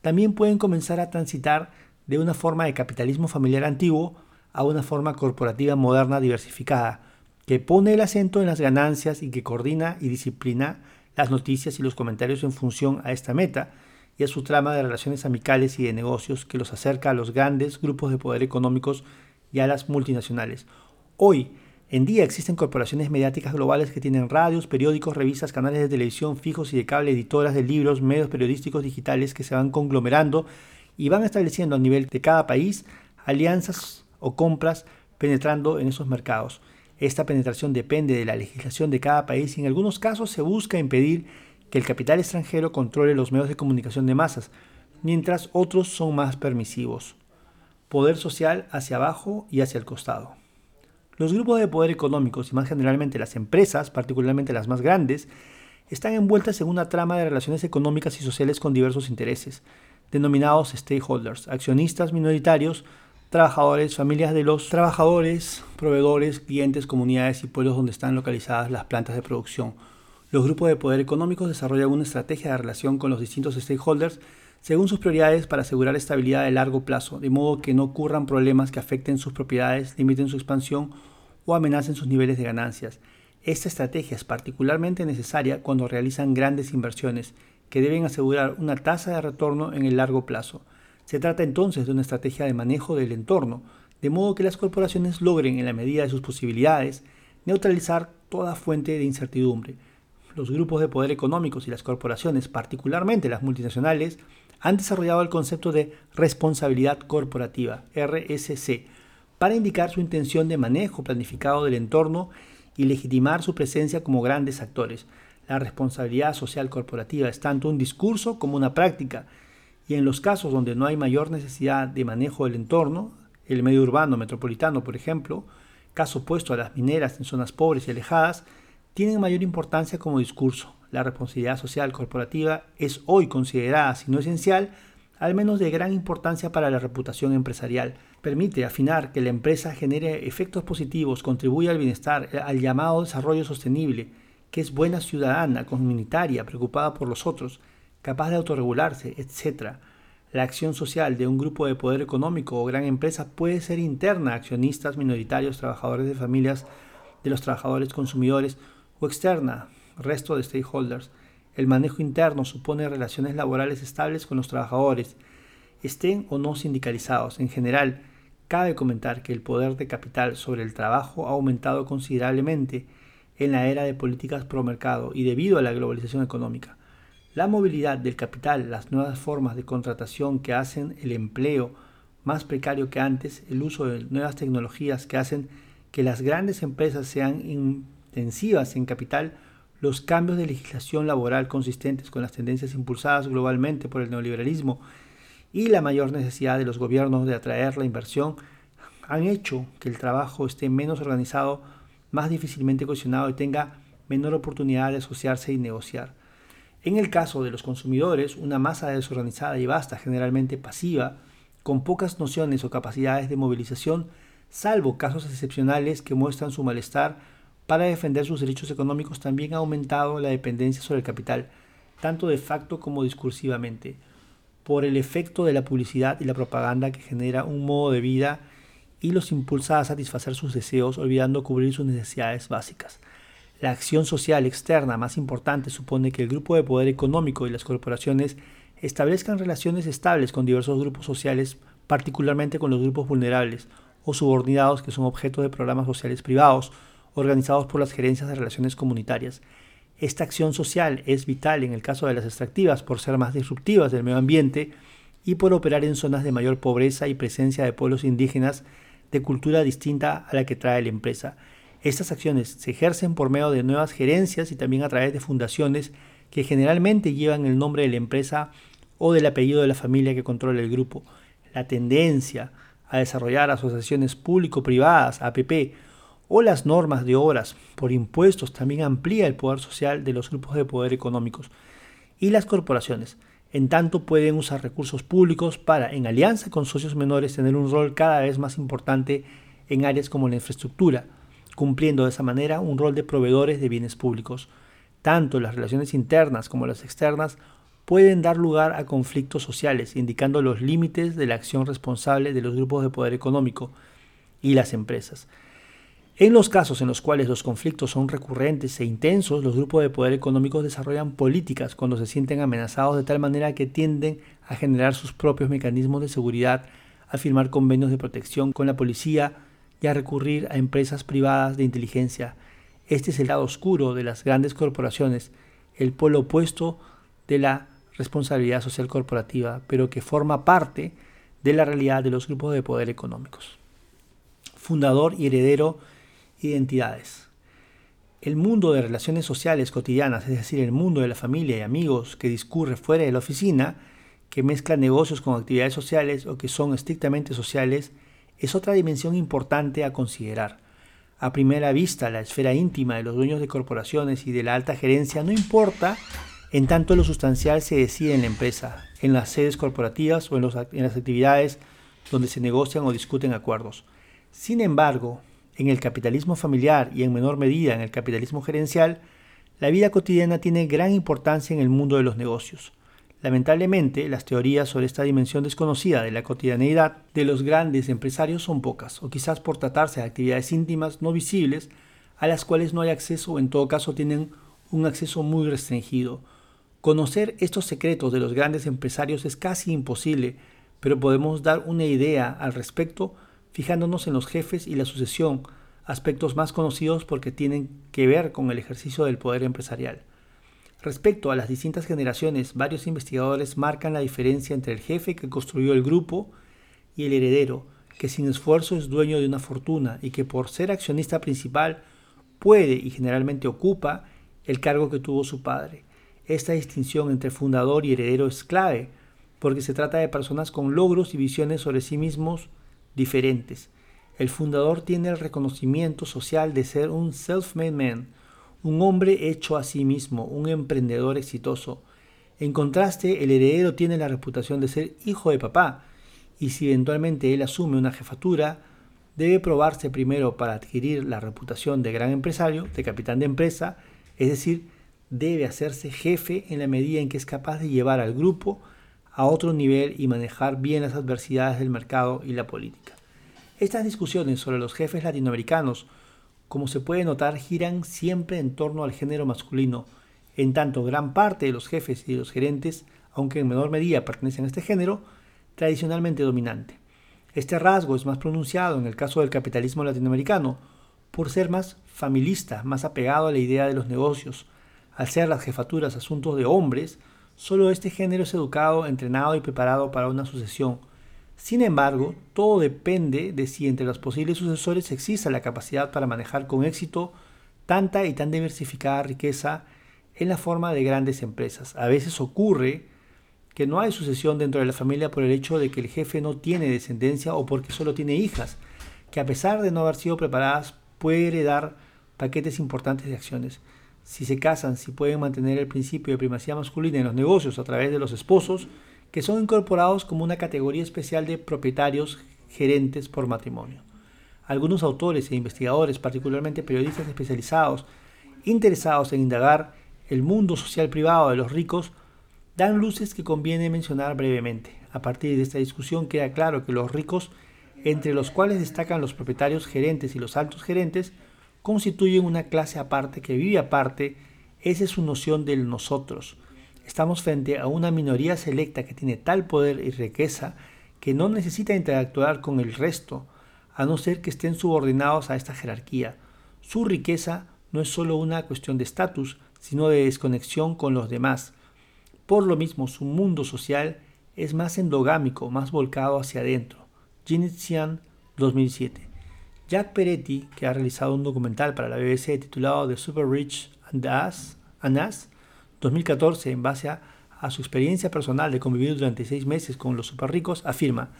también pueden comenzar a transitar de una forma de capitalismo familiar antiguo a una forma corporativa moderna diversificada, que pone el acento en las ganancias y que coordina y disciplina las noticias y los comentarios en función a esta meta y a su trama de relaciones amicales y de negocios que los acerca a los grandes grupos de poder económicos y a las multinacionales. Hoy en día existen corporaciones mediáticas globales que tienen radios, periódicos, revistas, canales de televisión fijos y de cable, editoras de libros, medios periodísticos digitales que se van conglomerando y van estableciendo a nivel de cada país alianzas o compras penetrando en esos mercados. Esta penetración depende de la legislación de cada país y en algunos casos se busca impedir que el capital extranjero controle los medios de comunicación de masas, mientras otros son más permisivos. Poder social hacia abajo y hacia el costado. Los grupos de poder económicos y más generalmente las empresas, particularmente las más grandes, están envueltas en una trama de relaciones económicas y sociales con diversos intereses, denominados stakeholders, accionistas minoritarios, trabajadores, familias de los trabajadores, proveedores, clientes, comunidades y pueblos donde están localizadas las plantas de producción. Los grupos de poder económicos desarrollan una estrategia de relación con los distintos stakeholders según sus prioridades para asegurar estabilidad de largo plazo, de modo que no ocurran problemas que afecten sus propiedades, limiten su expansión o amenacen sus niveles de ganancias. Esta estrategia es particularmente necesaria cuando realizan grandes inversiones que deben asegurar una tasa de retorno en el largo plazo. Se trata entonces de una estrategia de manejo del entorno, de modo que las corporaciones logren, en la medida de sus posibilidades, neutralizar toda fuente de incertidumbre. Los grupos de poder económicos y las corporaciones, particularmente las multinacionales, han desarrollado el concepto de responsabilidad corporativa, RSC, para indicar su intención de manejo planificado del entorno y legitimar su presencia como grandes actores. La responsabilidad social corporativa es tanto un discurso como una práctica, y en los casos donde no hay mayor necesidad de manejo del entorno, el medio urbano metropolitano, por ejemplo, caso opuesto a las mineras en zonas pobres y alejadas, tienen mayor importancia como discurso. La responsabilidad social corporativa es hoy considerada, si no esencial, al menos de gran importancia para la reputación empresarial. Permite afinar que la empresa genere efectos positivos, contribuye al bienestar, al llamado desarrollo sostenible, que es buena ciudadana, comunitaria, preocupada por los otros, capaz de autorregularse, etc. La acción social de un grupo de poder económico o gran empresa puede ser interna accionistas minoritarios, trabajadores de familias de los trabajadores consumidores o externa, resto de stakeholders. El manejo interno supone relaciones laborales estables con los trabajadores, estén o no sindicalizados. En general, cabe comentar que el poder de capital sobre el trabajo ha aumentado considerablemente en la era de políticas pro mercado y debido a la globalización económica. La movilidad del capital, las nuevas formas de contratación que hacen el empleo más precario que antes, el uso de nuevas tecnologías que hacen que las grandes empresas sean intensivas en capital, los cambios de legislación laboral consistentes con las tendencias impulsadas globalmente por el neoliberalismo y la mayor necesidad de los gobiernos de atraer la inversión han hecho que el trabajo esté menos organizado, más difícilmente cohesionado y tenga menor oportunidad de asociarse y negociar. En el caso de los consumidores, una masa desorganizada y vasta, generalmente pasiva, con pocas nociones o capacidades de movilización, salvo casos excepcionales que muestran su malestar para defender sus derechos económicos, también ha aumentado la dependencia sobre el capital, tanto de facto como discursivamente, por el efecto de la publicidad y la propaganda que genera un modo de vida y los impulsa a satisfacer sus deseos olvidando cubrir sus necesidades básicas. La acción social externa más importante supone que el grupo de poder económico y las corporaciones establezcan relaciones estables con diversos grupos sociales, particularmente con los grupos vulnerables o subordinados que son objeto de programas sociales privados organizados por las gerencias de relaciones comunitarias. Esta acción social es vital en el caso de las extractivas por ser más disruptivas del medio ambiente y por operar en zonas de mayor pobreza y presencia de pueblos indígenas de cultura distinta a la que trae la empresa. Estas acciones se ejercen por medio de nuevas gerencias y también a través de fundaciones que generalmente llevan el nombre de la empresa o del apellido de la familia que controla el grupo. La tendencia a desarrollar asociaciones público-privadas, APP, o las normas de obras por impuestos también amplía el poder social de los grupos de poder económicos y las corporaciones. En tanto pueden usar recursos públicos para, en alianza con socios menores, tener un rol cada vez más importante en áreas como la infraestructura, cumpliendo de esa manera un rol de proveedores de bienes públicos. Tanto las relaciones internas como las externas pueden dar lugar a conflictos sociales, indicando los límites de la acción responsable de los grupos de poder económico y las empresas. En los casos en los cuales los conflictos son recurrentes e intensos, los grupos de poder económicos desarrollan políticas cuando se sienten amenazados de tal manera que tienden a generar sus propios mecanismos de seguridad, a firmar convenios de protección con la policía y a recurrir a empresas privadas de inteligencia. Este es el lado oscuro de las grandes corporaciones, el polo opuesto de la responsabilidad social corporativa, pero que forma parte de la realidad de los grupos de poder económicos. Fundador y heredero identidades. El mundo de relaciones sociales cotidianas, es decir, el mundo de la familia y amigos que discurre fuera de la oficina, que mezcla negocios con actividades sociales o que son estrictamente sociales, es otra dimensión importante a considerar. A primera vista, la esfera íntima de los dueños de corporaciones y de la alta gerencia no importa en tanto lo sustancial se decide en la empresa, en las sedes corporativas o en, en las actividades donde se negocian o discuten acuerdos. Sin embargo, en el capitalismo familiar y en menor medida en el capitalismo gerencial, la vida cotidiana tiene gran importancia en el mundo de los negocios. Lamentablemente, las teorías sobre esta dimensión desconocida de la cotidianeidad de los grandes empresarios son pocas, o quizás por tratarse de actividades íntimas no visibles a las cuales no hay acceso o en todo caso tienen un acceso muy restringido. Conocer estos secretos de los grandes empresarios es casi imposible, pero podemos dar una idea al respecto fijándonos en los jefes y la sucesión, aspectos más conocidos porque tienen que ver con el ejercicio del poder empresarial. Respecto a las distintas generaciones, varios investigadores marcan la diferencia entre el jefe que construyó el grupo y el heredero, que sin esfuerzo es dueño de una fortuna y que por ser accionista principal puede y generalmente ocupa el cargo que tuvo su padre. Esta distinción entre fundador y heredero es clave, porque se trata de personas con logros y visiones sobre sí mismos diferentes. El fundador tiene el reconocimiento social de ser un self-made man, un hombre hecho a sí mismo, un emprendedor exitoso. En contraste, el heredero tiene la reputación de ser hijo de papá, y si eventualmente él asume una jefatura, debe probarse primero para adquirir la reputación de gran empresario, de capitán de empresa, es decir, debe hacerse jefe en la medida en que es capaz de llevar al grupo a otro nivel y manejar bien las adversidades del mercado y la política. Estas discusiones sobre los jefes latinoamericanos, como se puede notar, giran siempre en torno al género masculino, en tanto gran parte de los jefes y de los gerentes, aunque en menor medida pertenecen a este género, tradicionalmente dominante. Este rasgo es más pronunciado en el caso del capitalismo latinoamericano, por ser más familista, más apegado a la idea de los negocios. Al ser las jefaturas asuntos de hombres, Solo este género es educado, entrenado y preparado para una sucesión. Sin embargo, todo depende de si entre los posibles sucesores exista la capacidad para manejar con éxito tanta y tan diversificada riqueza en la forma de grandes empresas. A veces ocurre que no hay sucesión dentro de la familia por el hecho de que el jefe no tiene descendencia o porque solo tiene hijas, que a pesar de no haber sido preparadas puede heredar paquetes importantes de acciones si se casan, si pueden mantener el principio de primacía masculina en los negocios a través de los esposos, que son incorporados como una categoría especial de propietarios gerentes por matrimonio. Algunos autores e investigadores, particularmente periodistas especializados, interesados en indagar el mundo social privado de los ricos, dan luces que conviene mencionar brevemente. A partir de esta discusión queda claro que los ricos, entre los cuales destacan los propietarios gerentes y los altos gerentes, constituyen una clase aparte que vive aparte. Esa es su noción del nosotros. Estamos frente a una minoría selecta que tiene tal poder y riqueza que no necesita interactuar con el resto, a no ser que estén subordinados a esta jerarquía. Su riqueza no es solo una cuestión de estatus, sino de desconexión con los demás. Por lo mismo, su mundo social es más endogámico, más volcado hacia adentro. Xian 2007. Jack Peretti, que ha realizado un documental para la BBC titulado The Super Rich and Us, and Us 2014, en base a, a su experiencia personal de convivir durante seis meses con los super ricos, afirma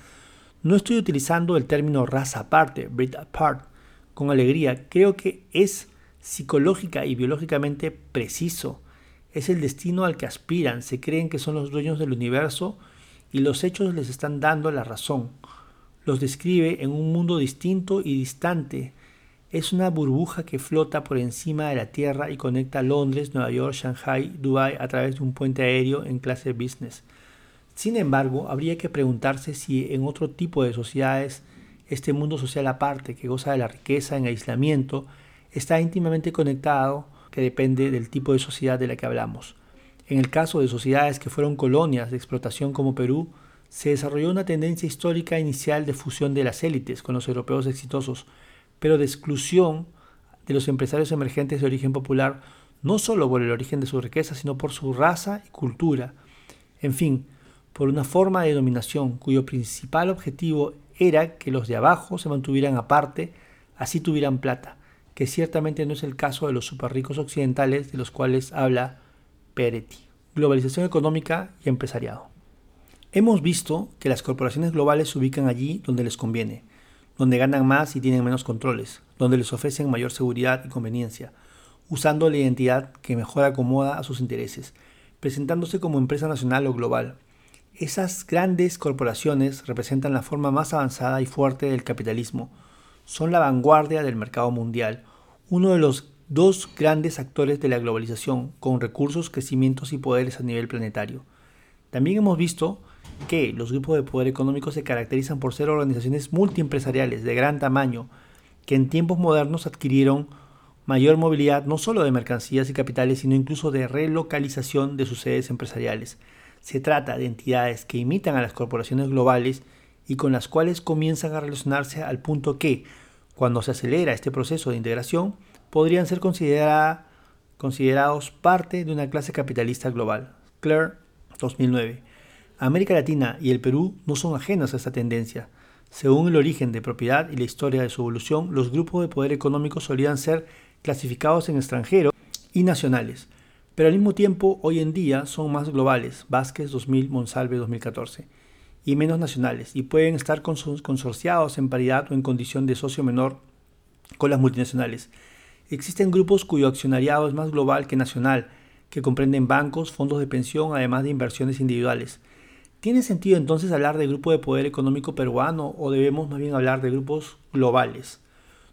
no estoy utilizando el término raza aparte, breed apart, con alegría. Creo que es psicológica y biológicamente preciso. Es el destino al que aspiran. Se creen que son los dueños del universo y los hechos les están dando la razón. Los describe en un mundo distinto y distante. Es una burbuja que flota por encima de la Tierra y conecta Londres, Nueva York, Shanghai, Dubai a través de un puente aéreo en clase business. Sin embargo, habría que preguntarse si en otro tipo de sociedades este mundo social aparte, que goza de la riqueza en aislamiento, está íntimamente conectado, que depende del tipo de sociedad de la que hablamos. En el caso de sociedades que fueron colonias de explotación como Perú, se desarrolló una tendencia histórica inicial de fusión de las élites con los europeos exitosos, pero de exclusión de los empresarios emergentes de origen popular, no solo por el origen de su riqueza, sino por su raza y cultura. En fin, por una forma de dominación cuyo principal objetivo era que los de abajo se mantuvieran aparte, así tuvieran plata, que ciertamente no es el caso de los superricos occidentales de los cuales habla Peretti. Globalización económica y empresariado. Hemos visto que las corporaciones globales se ubican allí donde les conviene, donde ganan más y tienen menos controles, donde les ofrecen mayor seguridad y conveniencia, usando la identidad que mejor acomoda a sus intereses, presentándose como empresa nacional o global, esas grandes corporaciones representan la forma más avanzada y fuerte del capitalismo. Son la vanguardia del mercado mundial, uno de los dos grandes actores de la globalización, con recursos, crecimientos y poderes a nivel planetario. También hemos visto que los grupos de poder económico se caracterizan por ser organizaciones multiempresariales de gran tamaño, que en tiempos modernos adquirieron mayor movilidad no solo de mercancías y capitales, sino incluso de relocalización de sus sedes empresariales. Se trata de entidades que imitan a las corporaciones globales y con las cuales comienzan a relacionarse al punto que, cuando se acelera este proceso de integración, podrían ser considerados parte de una clase capitalista global. Claire, 2009. América Latina y el Perú no son ajenos a esta tendencia. Según el origen de propiedad y la historia de su evolución, los grupos de poder económico solían ser clasificados en extranjeros y nacionales pero al mismo tiempo hoy en día son más globales, Vázquez 2000, Monsalve 2014, y menos nacionales, y pueden estar consorciados en paridad o en condición de socio menor con las multinacionales. Existen grupos cuyo accionariado es más global que nacional, que comprenden bancos, fondos de pensión, además de inversiones individuales. ¿Tiene sentido entonces hablar de grupo de poder económico peruano o debemos más bien hablar de grupos globales?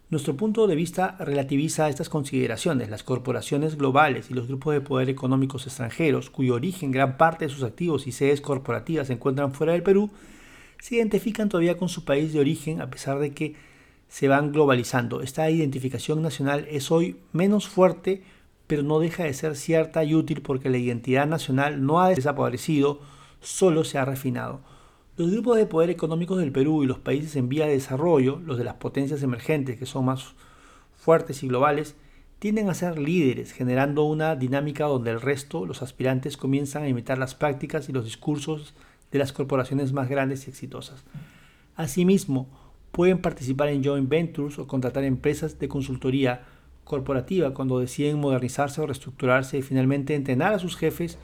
Nuestro punto de vista relativiza estas consideraciones. Las corporaciones globales y los grupos de poder económicos extranjeros, cuyo origen, gran parte de sus activos y sedes corporativas se encuentran fuera del Perú, se identifican todavía con su país de origen a pesar de que se van globalizando. Esta identificación nacional es hoy menos fuerte, pero no deja de ser cierta y útil porque la identidad nacional no ha desaparecido, solo se ha refinado. Los grupos de poder económicos del Perú y los países en vía de desarrollo, los de las potencias emergentes que son más fuertes y globales, tienden a ser líderes, generando una dinámica donde el resto, los aspirantes, comienzan a imitar las prácticas y los discursos de las corporaciones más grandes y exitosas. Asimismo, pueden participar en joint ventures o contratar empresas de consultoría corporativa cuando deciden modernizarse o reestructurarse y finalmente entrenar a sus jefes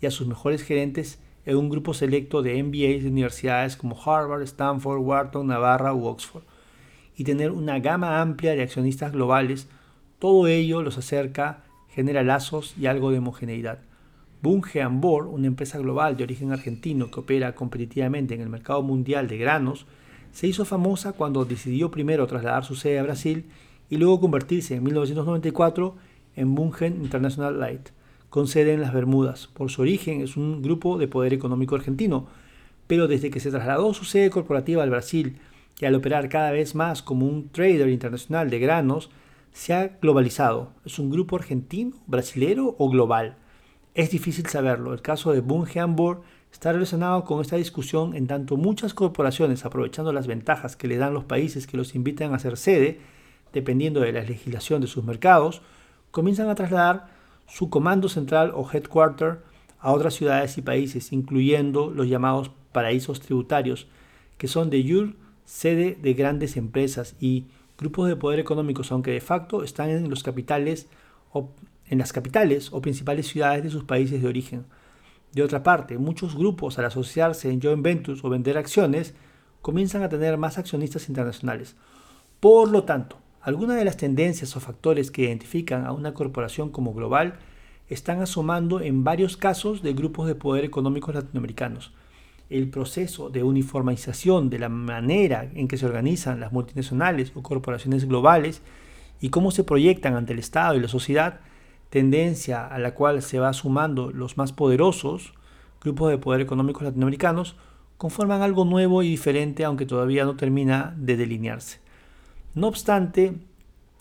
y a sus mejores gerentes en un grupo selecto de MBAs de universidades como Harvard, Stanford, Wharton, Navarra u Oxford, y tener una gama amplia de accionistas globales, todo ello los acerca, genera lazos y algo de homogeneidad. Bunge Ambor, una empresa global de origen argentino que opera competitivamente en el mercado mundial de granos, se hizo famosa cuando decidió primero trasladar su sede a Brasil y luego convertirse en 1994 en Bungen International Light, con sede en las Bermudas. Por su origen es un grupo de poder económico argentino, pero desde que se trasladó su sede corporativa al Brasil y al operar cada vez más como un trader internacional de granos, se ha globalizado. ¿Es un grupo argentino, brasilero o global? Es difícil saberlo. El caso de Bunge Hamburg está relacionado con esta discusión en tanto muchas corporaciones, aprovechando las ventajas que le dan los países que los invitan a ser sede, dependiendo de la legislación de sus mercados, comienzan a trasladar su comando central o headquarter a otras ciudades y países, incluyendo los llamados paraísos tributarios, que son de jure sede de grandes empresas y grupos de poder económicos, aunque de facto están en los capitales o en las capitales o principales ciudades de sus países de origen. De otra parte, muchos grupos al asociarse en joint ventures o vender acciones comienzan a tener más accionistas internacionales. Por lo tanto, algunas de las tendencias o factores que identifican a una corporación como global están asomando en varios casos de grupos de poder económicos latinoamericanos. El proceso de uniformización de la manera en que se organizan las multinacionales o corporaciones globales y cómo se proyectan ante el Estado y la sociedad tendencia a la cual se va sumando los más poderosos grupos de poder económicos latinoamericanos, conforman algo nuevo y diferente, aunque todavía no termina de delinearse. No obstante,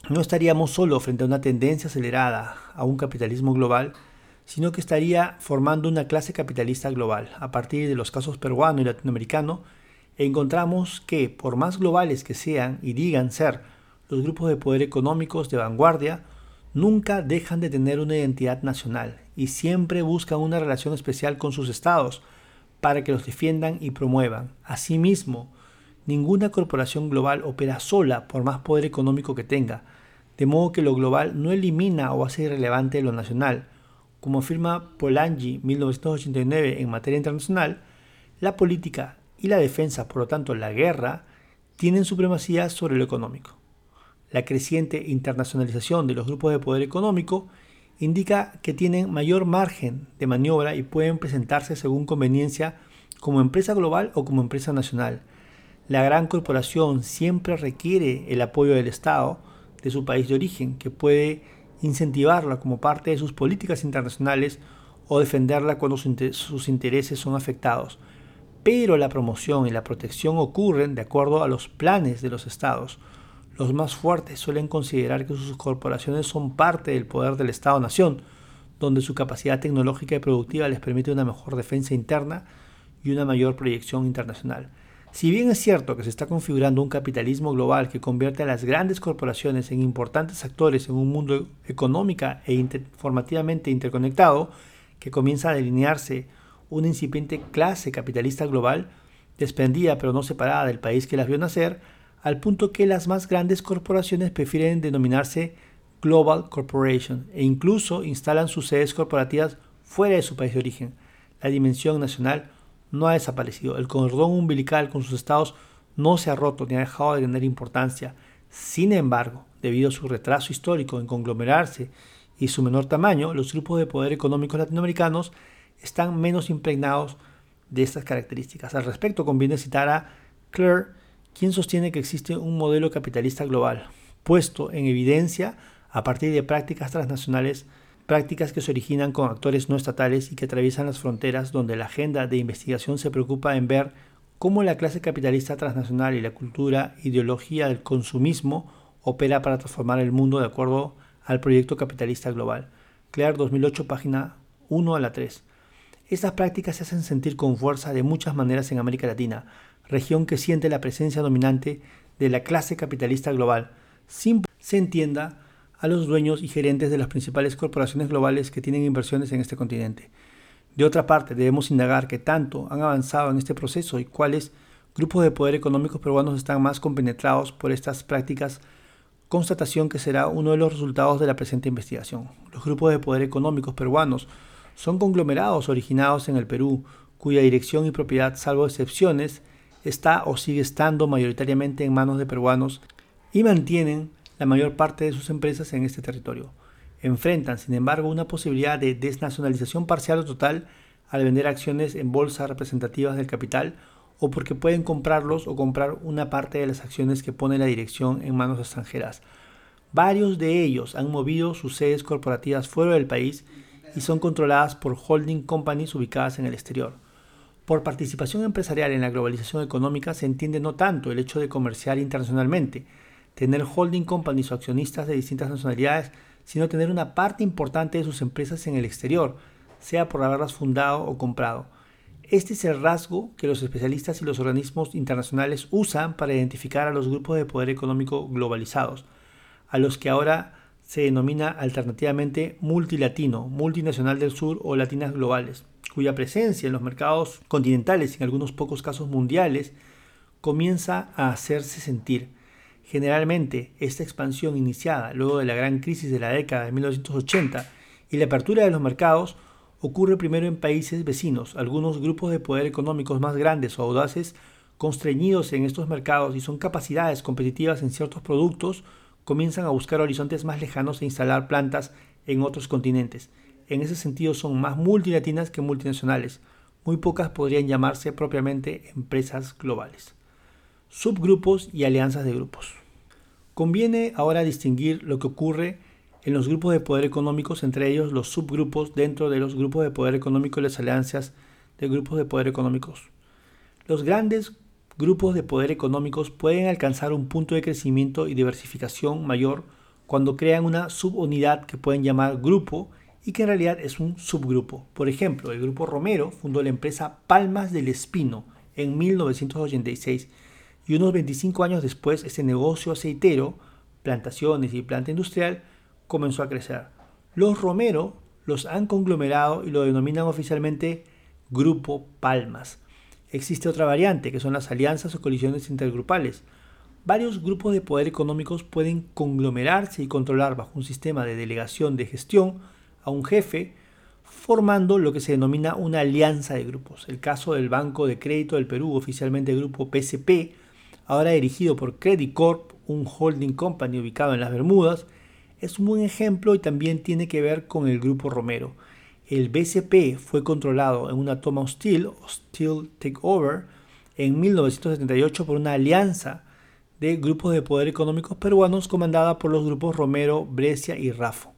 no estaríamos solo frente a una tendencia acelerada a un capitalismo global, sino que estaría formando una clase capitalista global. A partir de los casos peruano y latinoamericano, encontramos que, por más globales que sean y digan ser los grupos de poder económicos de vanguardia, nunca dejan de tener una identidad nacional y siempre buscan una relación especial con sus estados para que los defiendan y promuevan. Asimismo, ninguna corporación global opera sola por más poder económico que tenga, de modo que lo global no elimina o hace irrelevante lo nacional. Como afirma Polanyi 1989 en materia internacional, la política y la defensa, por lo tanto la guerra, tienen supremacía sobre lo económico. La creciente internacionalización de los grupos de poder económico indica que tienen mayor margen de maniobra y pueden presentarse según conveniencia como empresa global o como empresa nacional. La gran corporación siempre requiere el apoyo del Estado de su país de origen, que puede incentivarla como parte de sus políticas internacionales o defenderla cuando sus intereses son afectados. Pero la promoción y la protección ocurren de acuerdo a los planes de los estados. Los más fuertes suelen considerar que sus corporaciones son parte del poder del Estado-Nación, donde su capacidad tecnológica y productiva les permite una mejor defensa interna y una mayor proyección internacional. Si bien es cierto que se está configurando un capitalismo global que convierte a las grandes corporaciones en importantes actores en un mundo económica e informativamente interconectado, que comienza a delinearse una incipiente clase capitalista global, desprendida pero no separada del país que las vio nacer, al punto que las más grandes corporaciones prefieren denominarse Global Corporation e incluso instalan sus sedes corporativas fuera de su país de origen. La dimensión nacional no ha desaparecido. El cordón umbilical con sus estados no se ha roto ni ha dejado de tener importancia. Sin embargo, debido a su retraso histórico en conglomerarse y su menor tamaño, los grupos de poder económicos latinoamericanos están menos impregnados de estas características. Al respecto, conviene citar a Claire ¿Quién sostiene que existe un modelo capitalista global, puesto en evidencia a partir de prácticas transnacionales, prácticas que se originan con actores no estatales y que atraviesan las fronteras, donde la agenda de investigación se preocupa en ver cómo la clase capitalista transnacional y la cultura, ideología del consumismo opera para transformar el mundo de acuerdo al proyecto capitalista global. Claire 2008, página 1 a la 3. Estas prácticas se hacen sentir con fuerza de muchas maneras en América Latina, región que siente la presencia dominante de la clase capitalista global, sin se entienda a los dueños y gerentes de las principales corporaciones globales que tienen inversiones en este continente. De otra parte, debemos indagar qué tanto han avanzado en este proceso y cuáles grupos de poder económicos peruanos están más compenetrados por estas prácticas, constatación que será uno de los resultados de la presente investigación. Los grupos de poder económicos peruanos son conglomerados originados en el Perú, cuya dirección y propiedad, salvo excepciones, está o sigue estando mayoritariamente en manos de peruanos y mantienen la mayor parte de sus empresas en este territorio. Enfrentan, sin embargo, una posibilidad de desnacionalización parcial o total al vender acciones en bolsa representativas del capital o porque pueden comprarlos o comprar una parte de las acciones que pone la dirección en manos extranjeras. Varios de ellos han movido sus sedes corporativas fuera del país y son controladas por holding companies ubicadas en el exterior. Por participación empresarial en la globalización económica se entiende no tanto el hecho de comerciar internacionalmente, tener holding companies o accionistas de distintas nacionalidades, sino tener una parte importante de sus empresas en el exterior, sea por haberlas fundado o comprado. Este es el rasgo que los especialistas y los organismos internacionales usan para identificar a los grupos de poder económico globalizados, a los que ahora se denomina alternativamente multilatino, multinacional del sur o latinas globales, cuya presencia en los mercados continentales y en algunos pocos casos mundiales comienza a hacerse sentir. Generalmente, esta expansión iniciada luego de la gran crisis de la década de 1980 y la apertura de los mercados ocurre primero en países vecinos. Algunos grupos de poder económicos más grandes o audaces, constreñidos en estos mercados y son capacidades competitivas en ciertos productos, comienzan a buscar horizontes más lejanos e instalar plantas en otros continentes. En ese sentido son más multilatinas que multinacionales. Muy pocas podrían llamarse propiamente empresas globales. Subgrupos y alianzas de grupos. Conviene ahora distinguir lo que ocurre en los grupos de poder económicos, entre ellos los subgrupos dentro de los grupos de poder económico y las alianzas de grupos de poder económicos. Los grandes grupos de poder económicos pueden alcanzar un punto de crecimiento y diversificación mayor cuando crean una subunidad que pueden llamar grupo y que en realidad es un subgrupo. Por ejemplo, el grupo Romero fundó la empresa Palmas del Espino en 1986 y unos 25 años después este negocio aceitero, plantaciones y planta industrial comenzó a crecer. Los Romero los han conglomerado y lo denominan oficialmente Grupo Palmas. Existe otra variante, que son las alianzas o colisiones intergrupales. Varios grupos de poder económicos pueden conglomerarse y controlar bajo un sistema de delegación de gestión a un jefe, formando lo que se denomina una alianza de grupos. El caso del Banco de Crédito del Perú, oficialmente Grupo PSP, ahora dirigido por Credit Corp, un holding company ubicado en las Bermudas, es un buen ejemplo y también tiene que ver con el Grupo Romero el BCP fue controlado en una toma hostil, Hostile Takeover, en 1978 por una alianza de grupos de poder económicos peruanos comandada por los grupos Romero, Brescia y Rafo,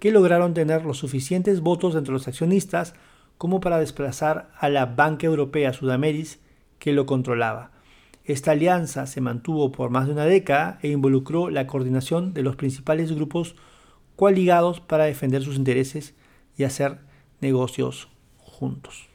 que lograron tener los suficientes votos entre los accionistas como para desplazar a la Banca Europea Sudameris que lo controlaba. Esta alianza se mantuvo por más de una década e involucró la coordinación de los principales grupos coaligados para defender sus intereses y hacer negocios juntos.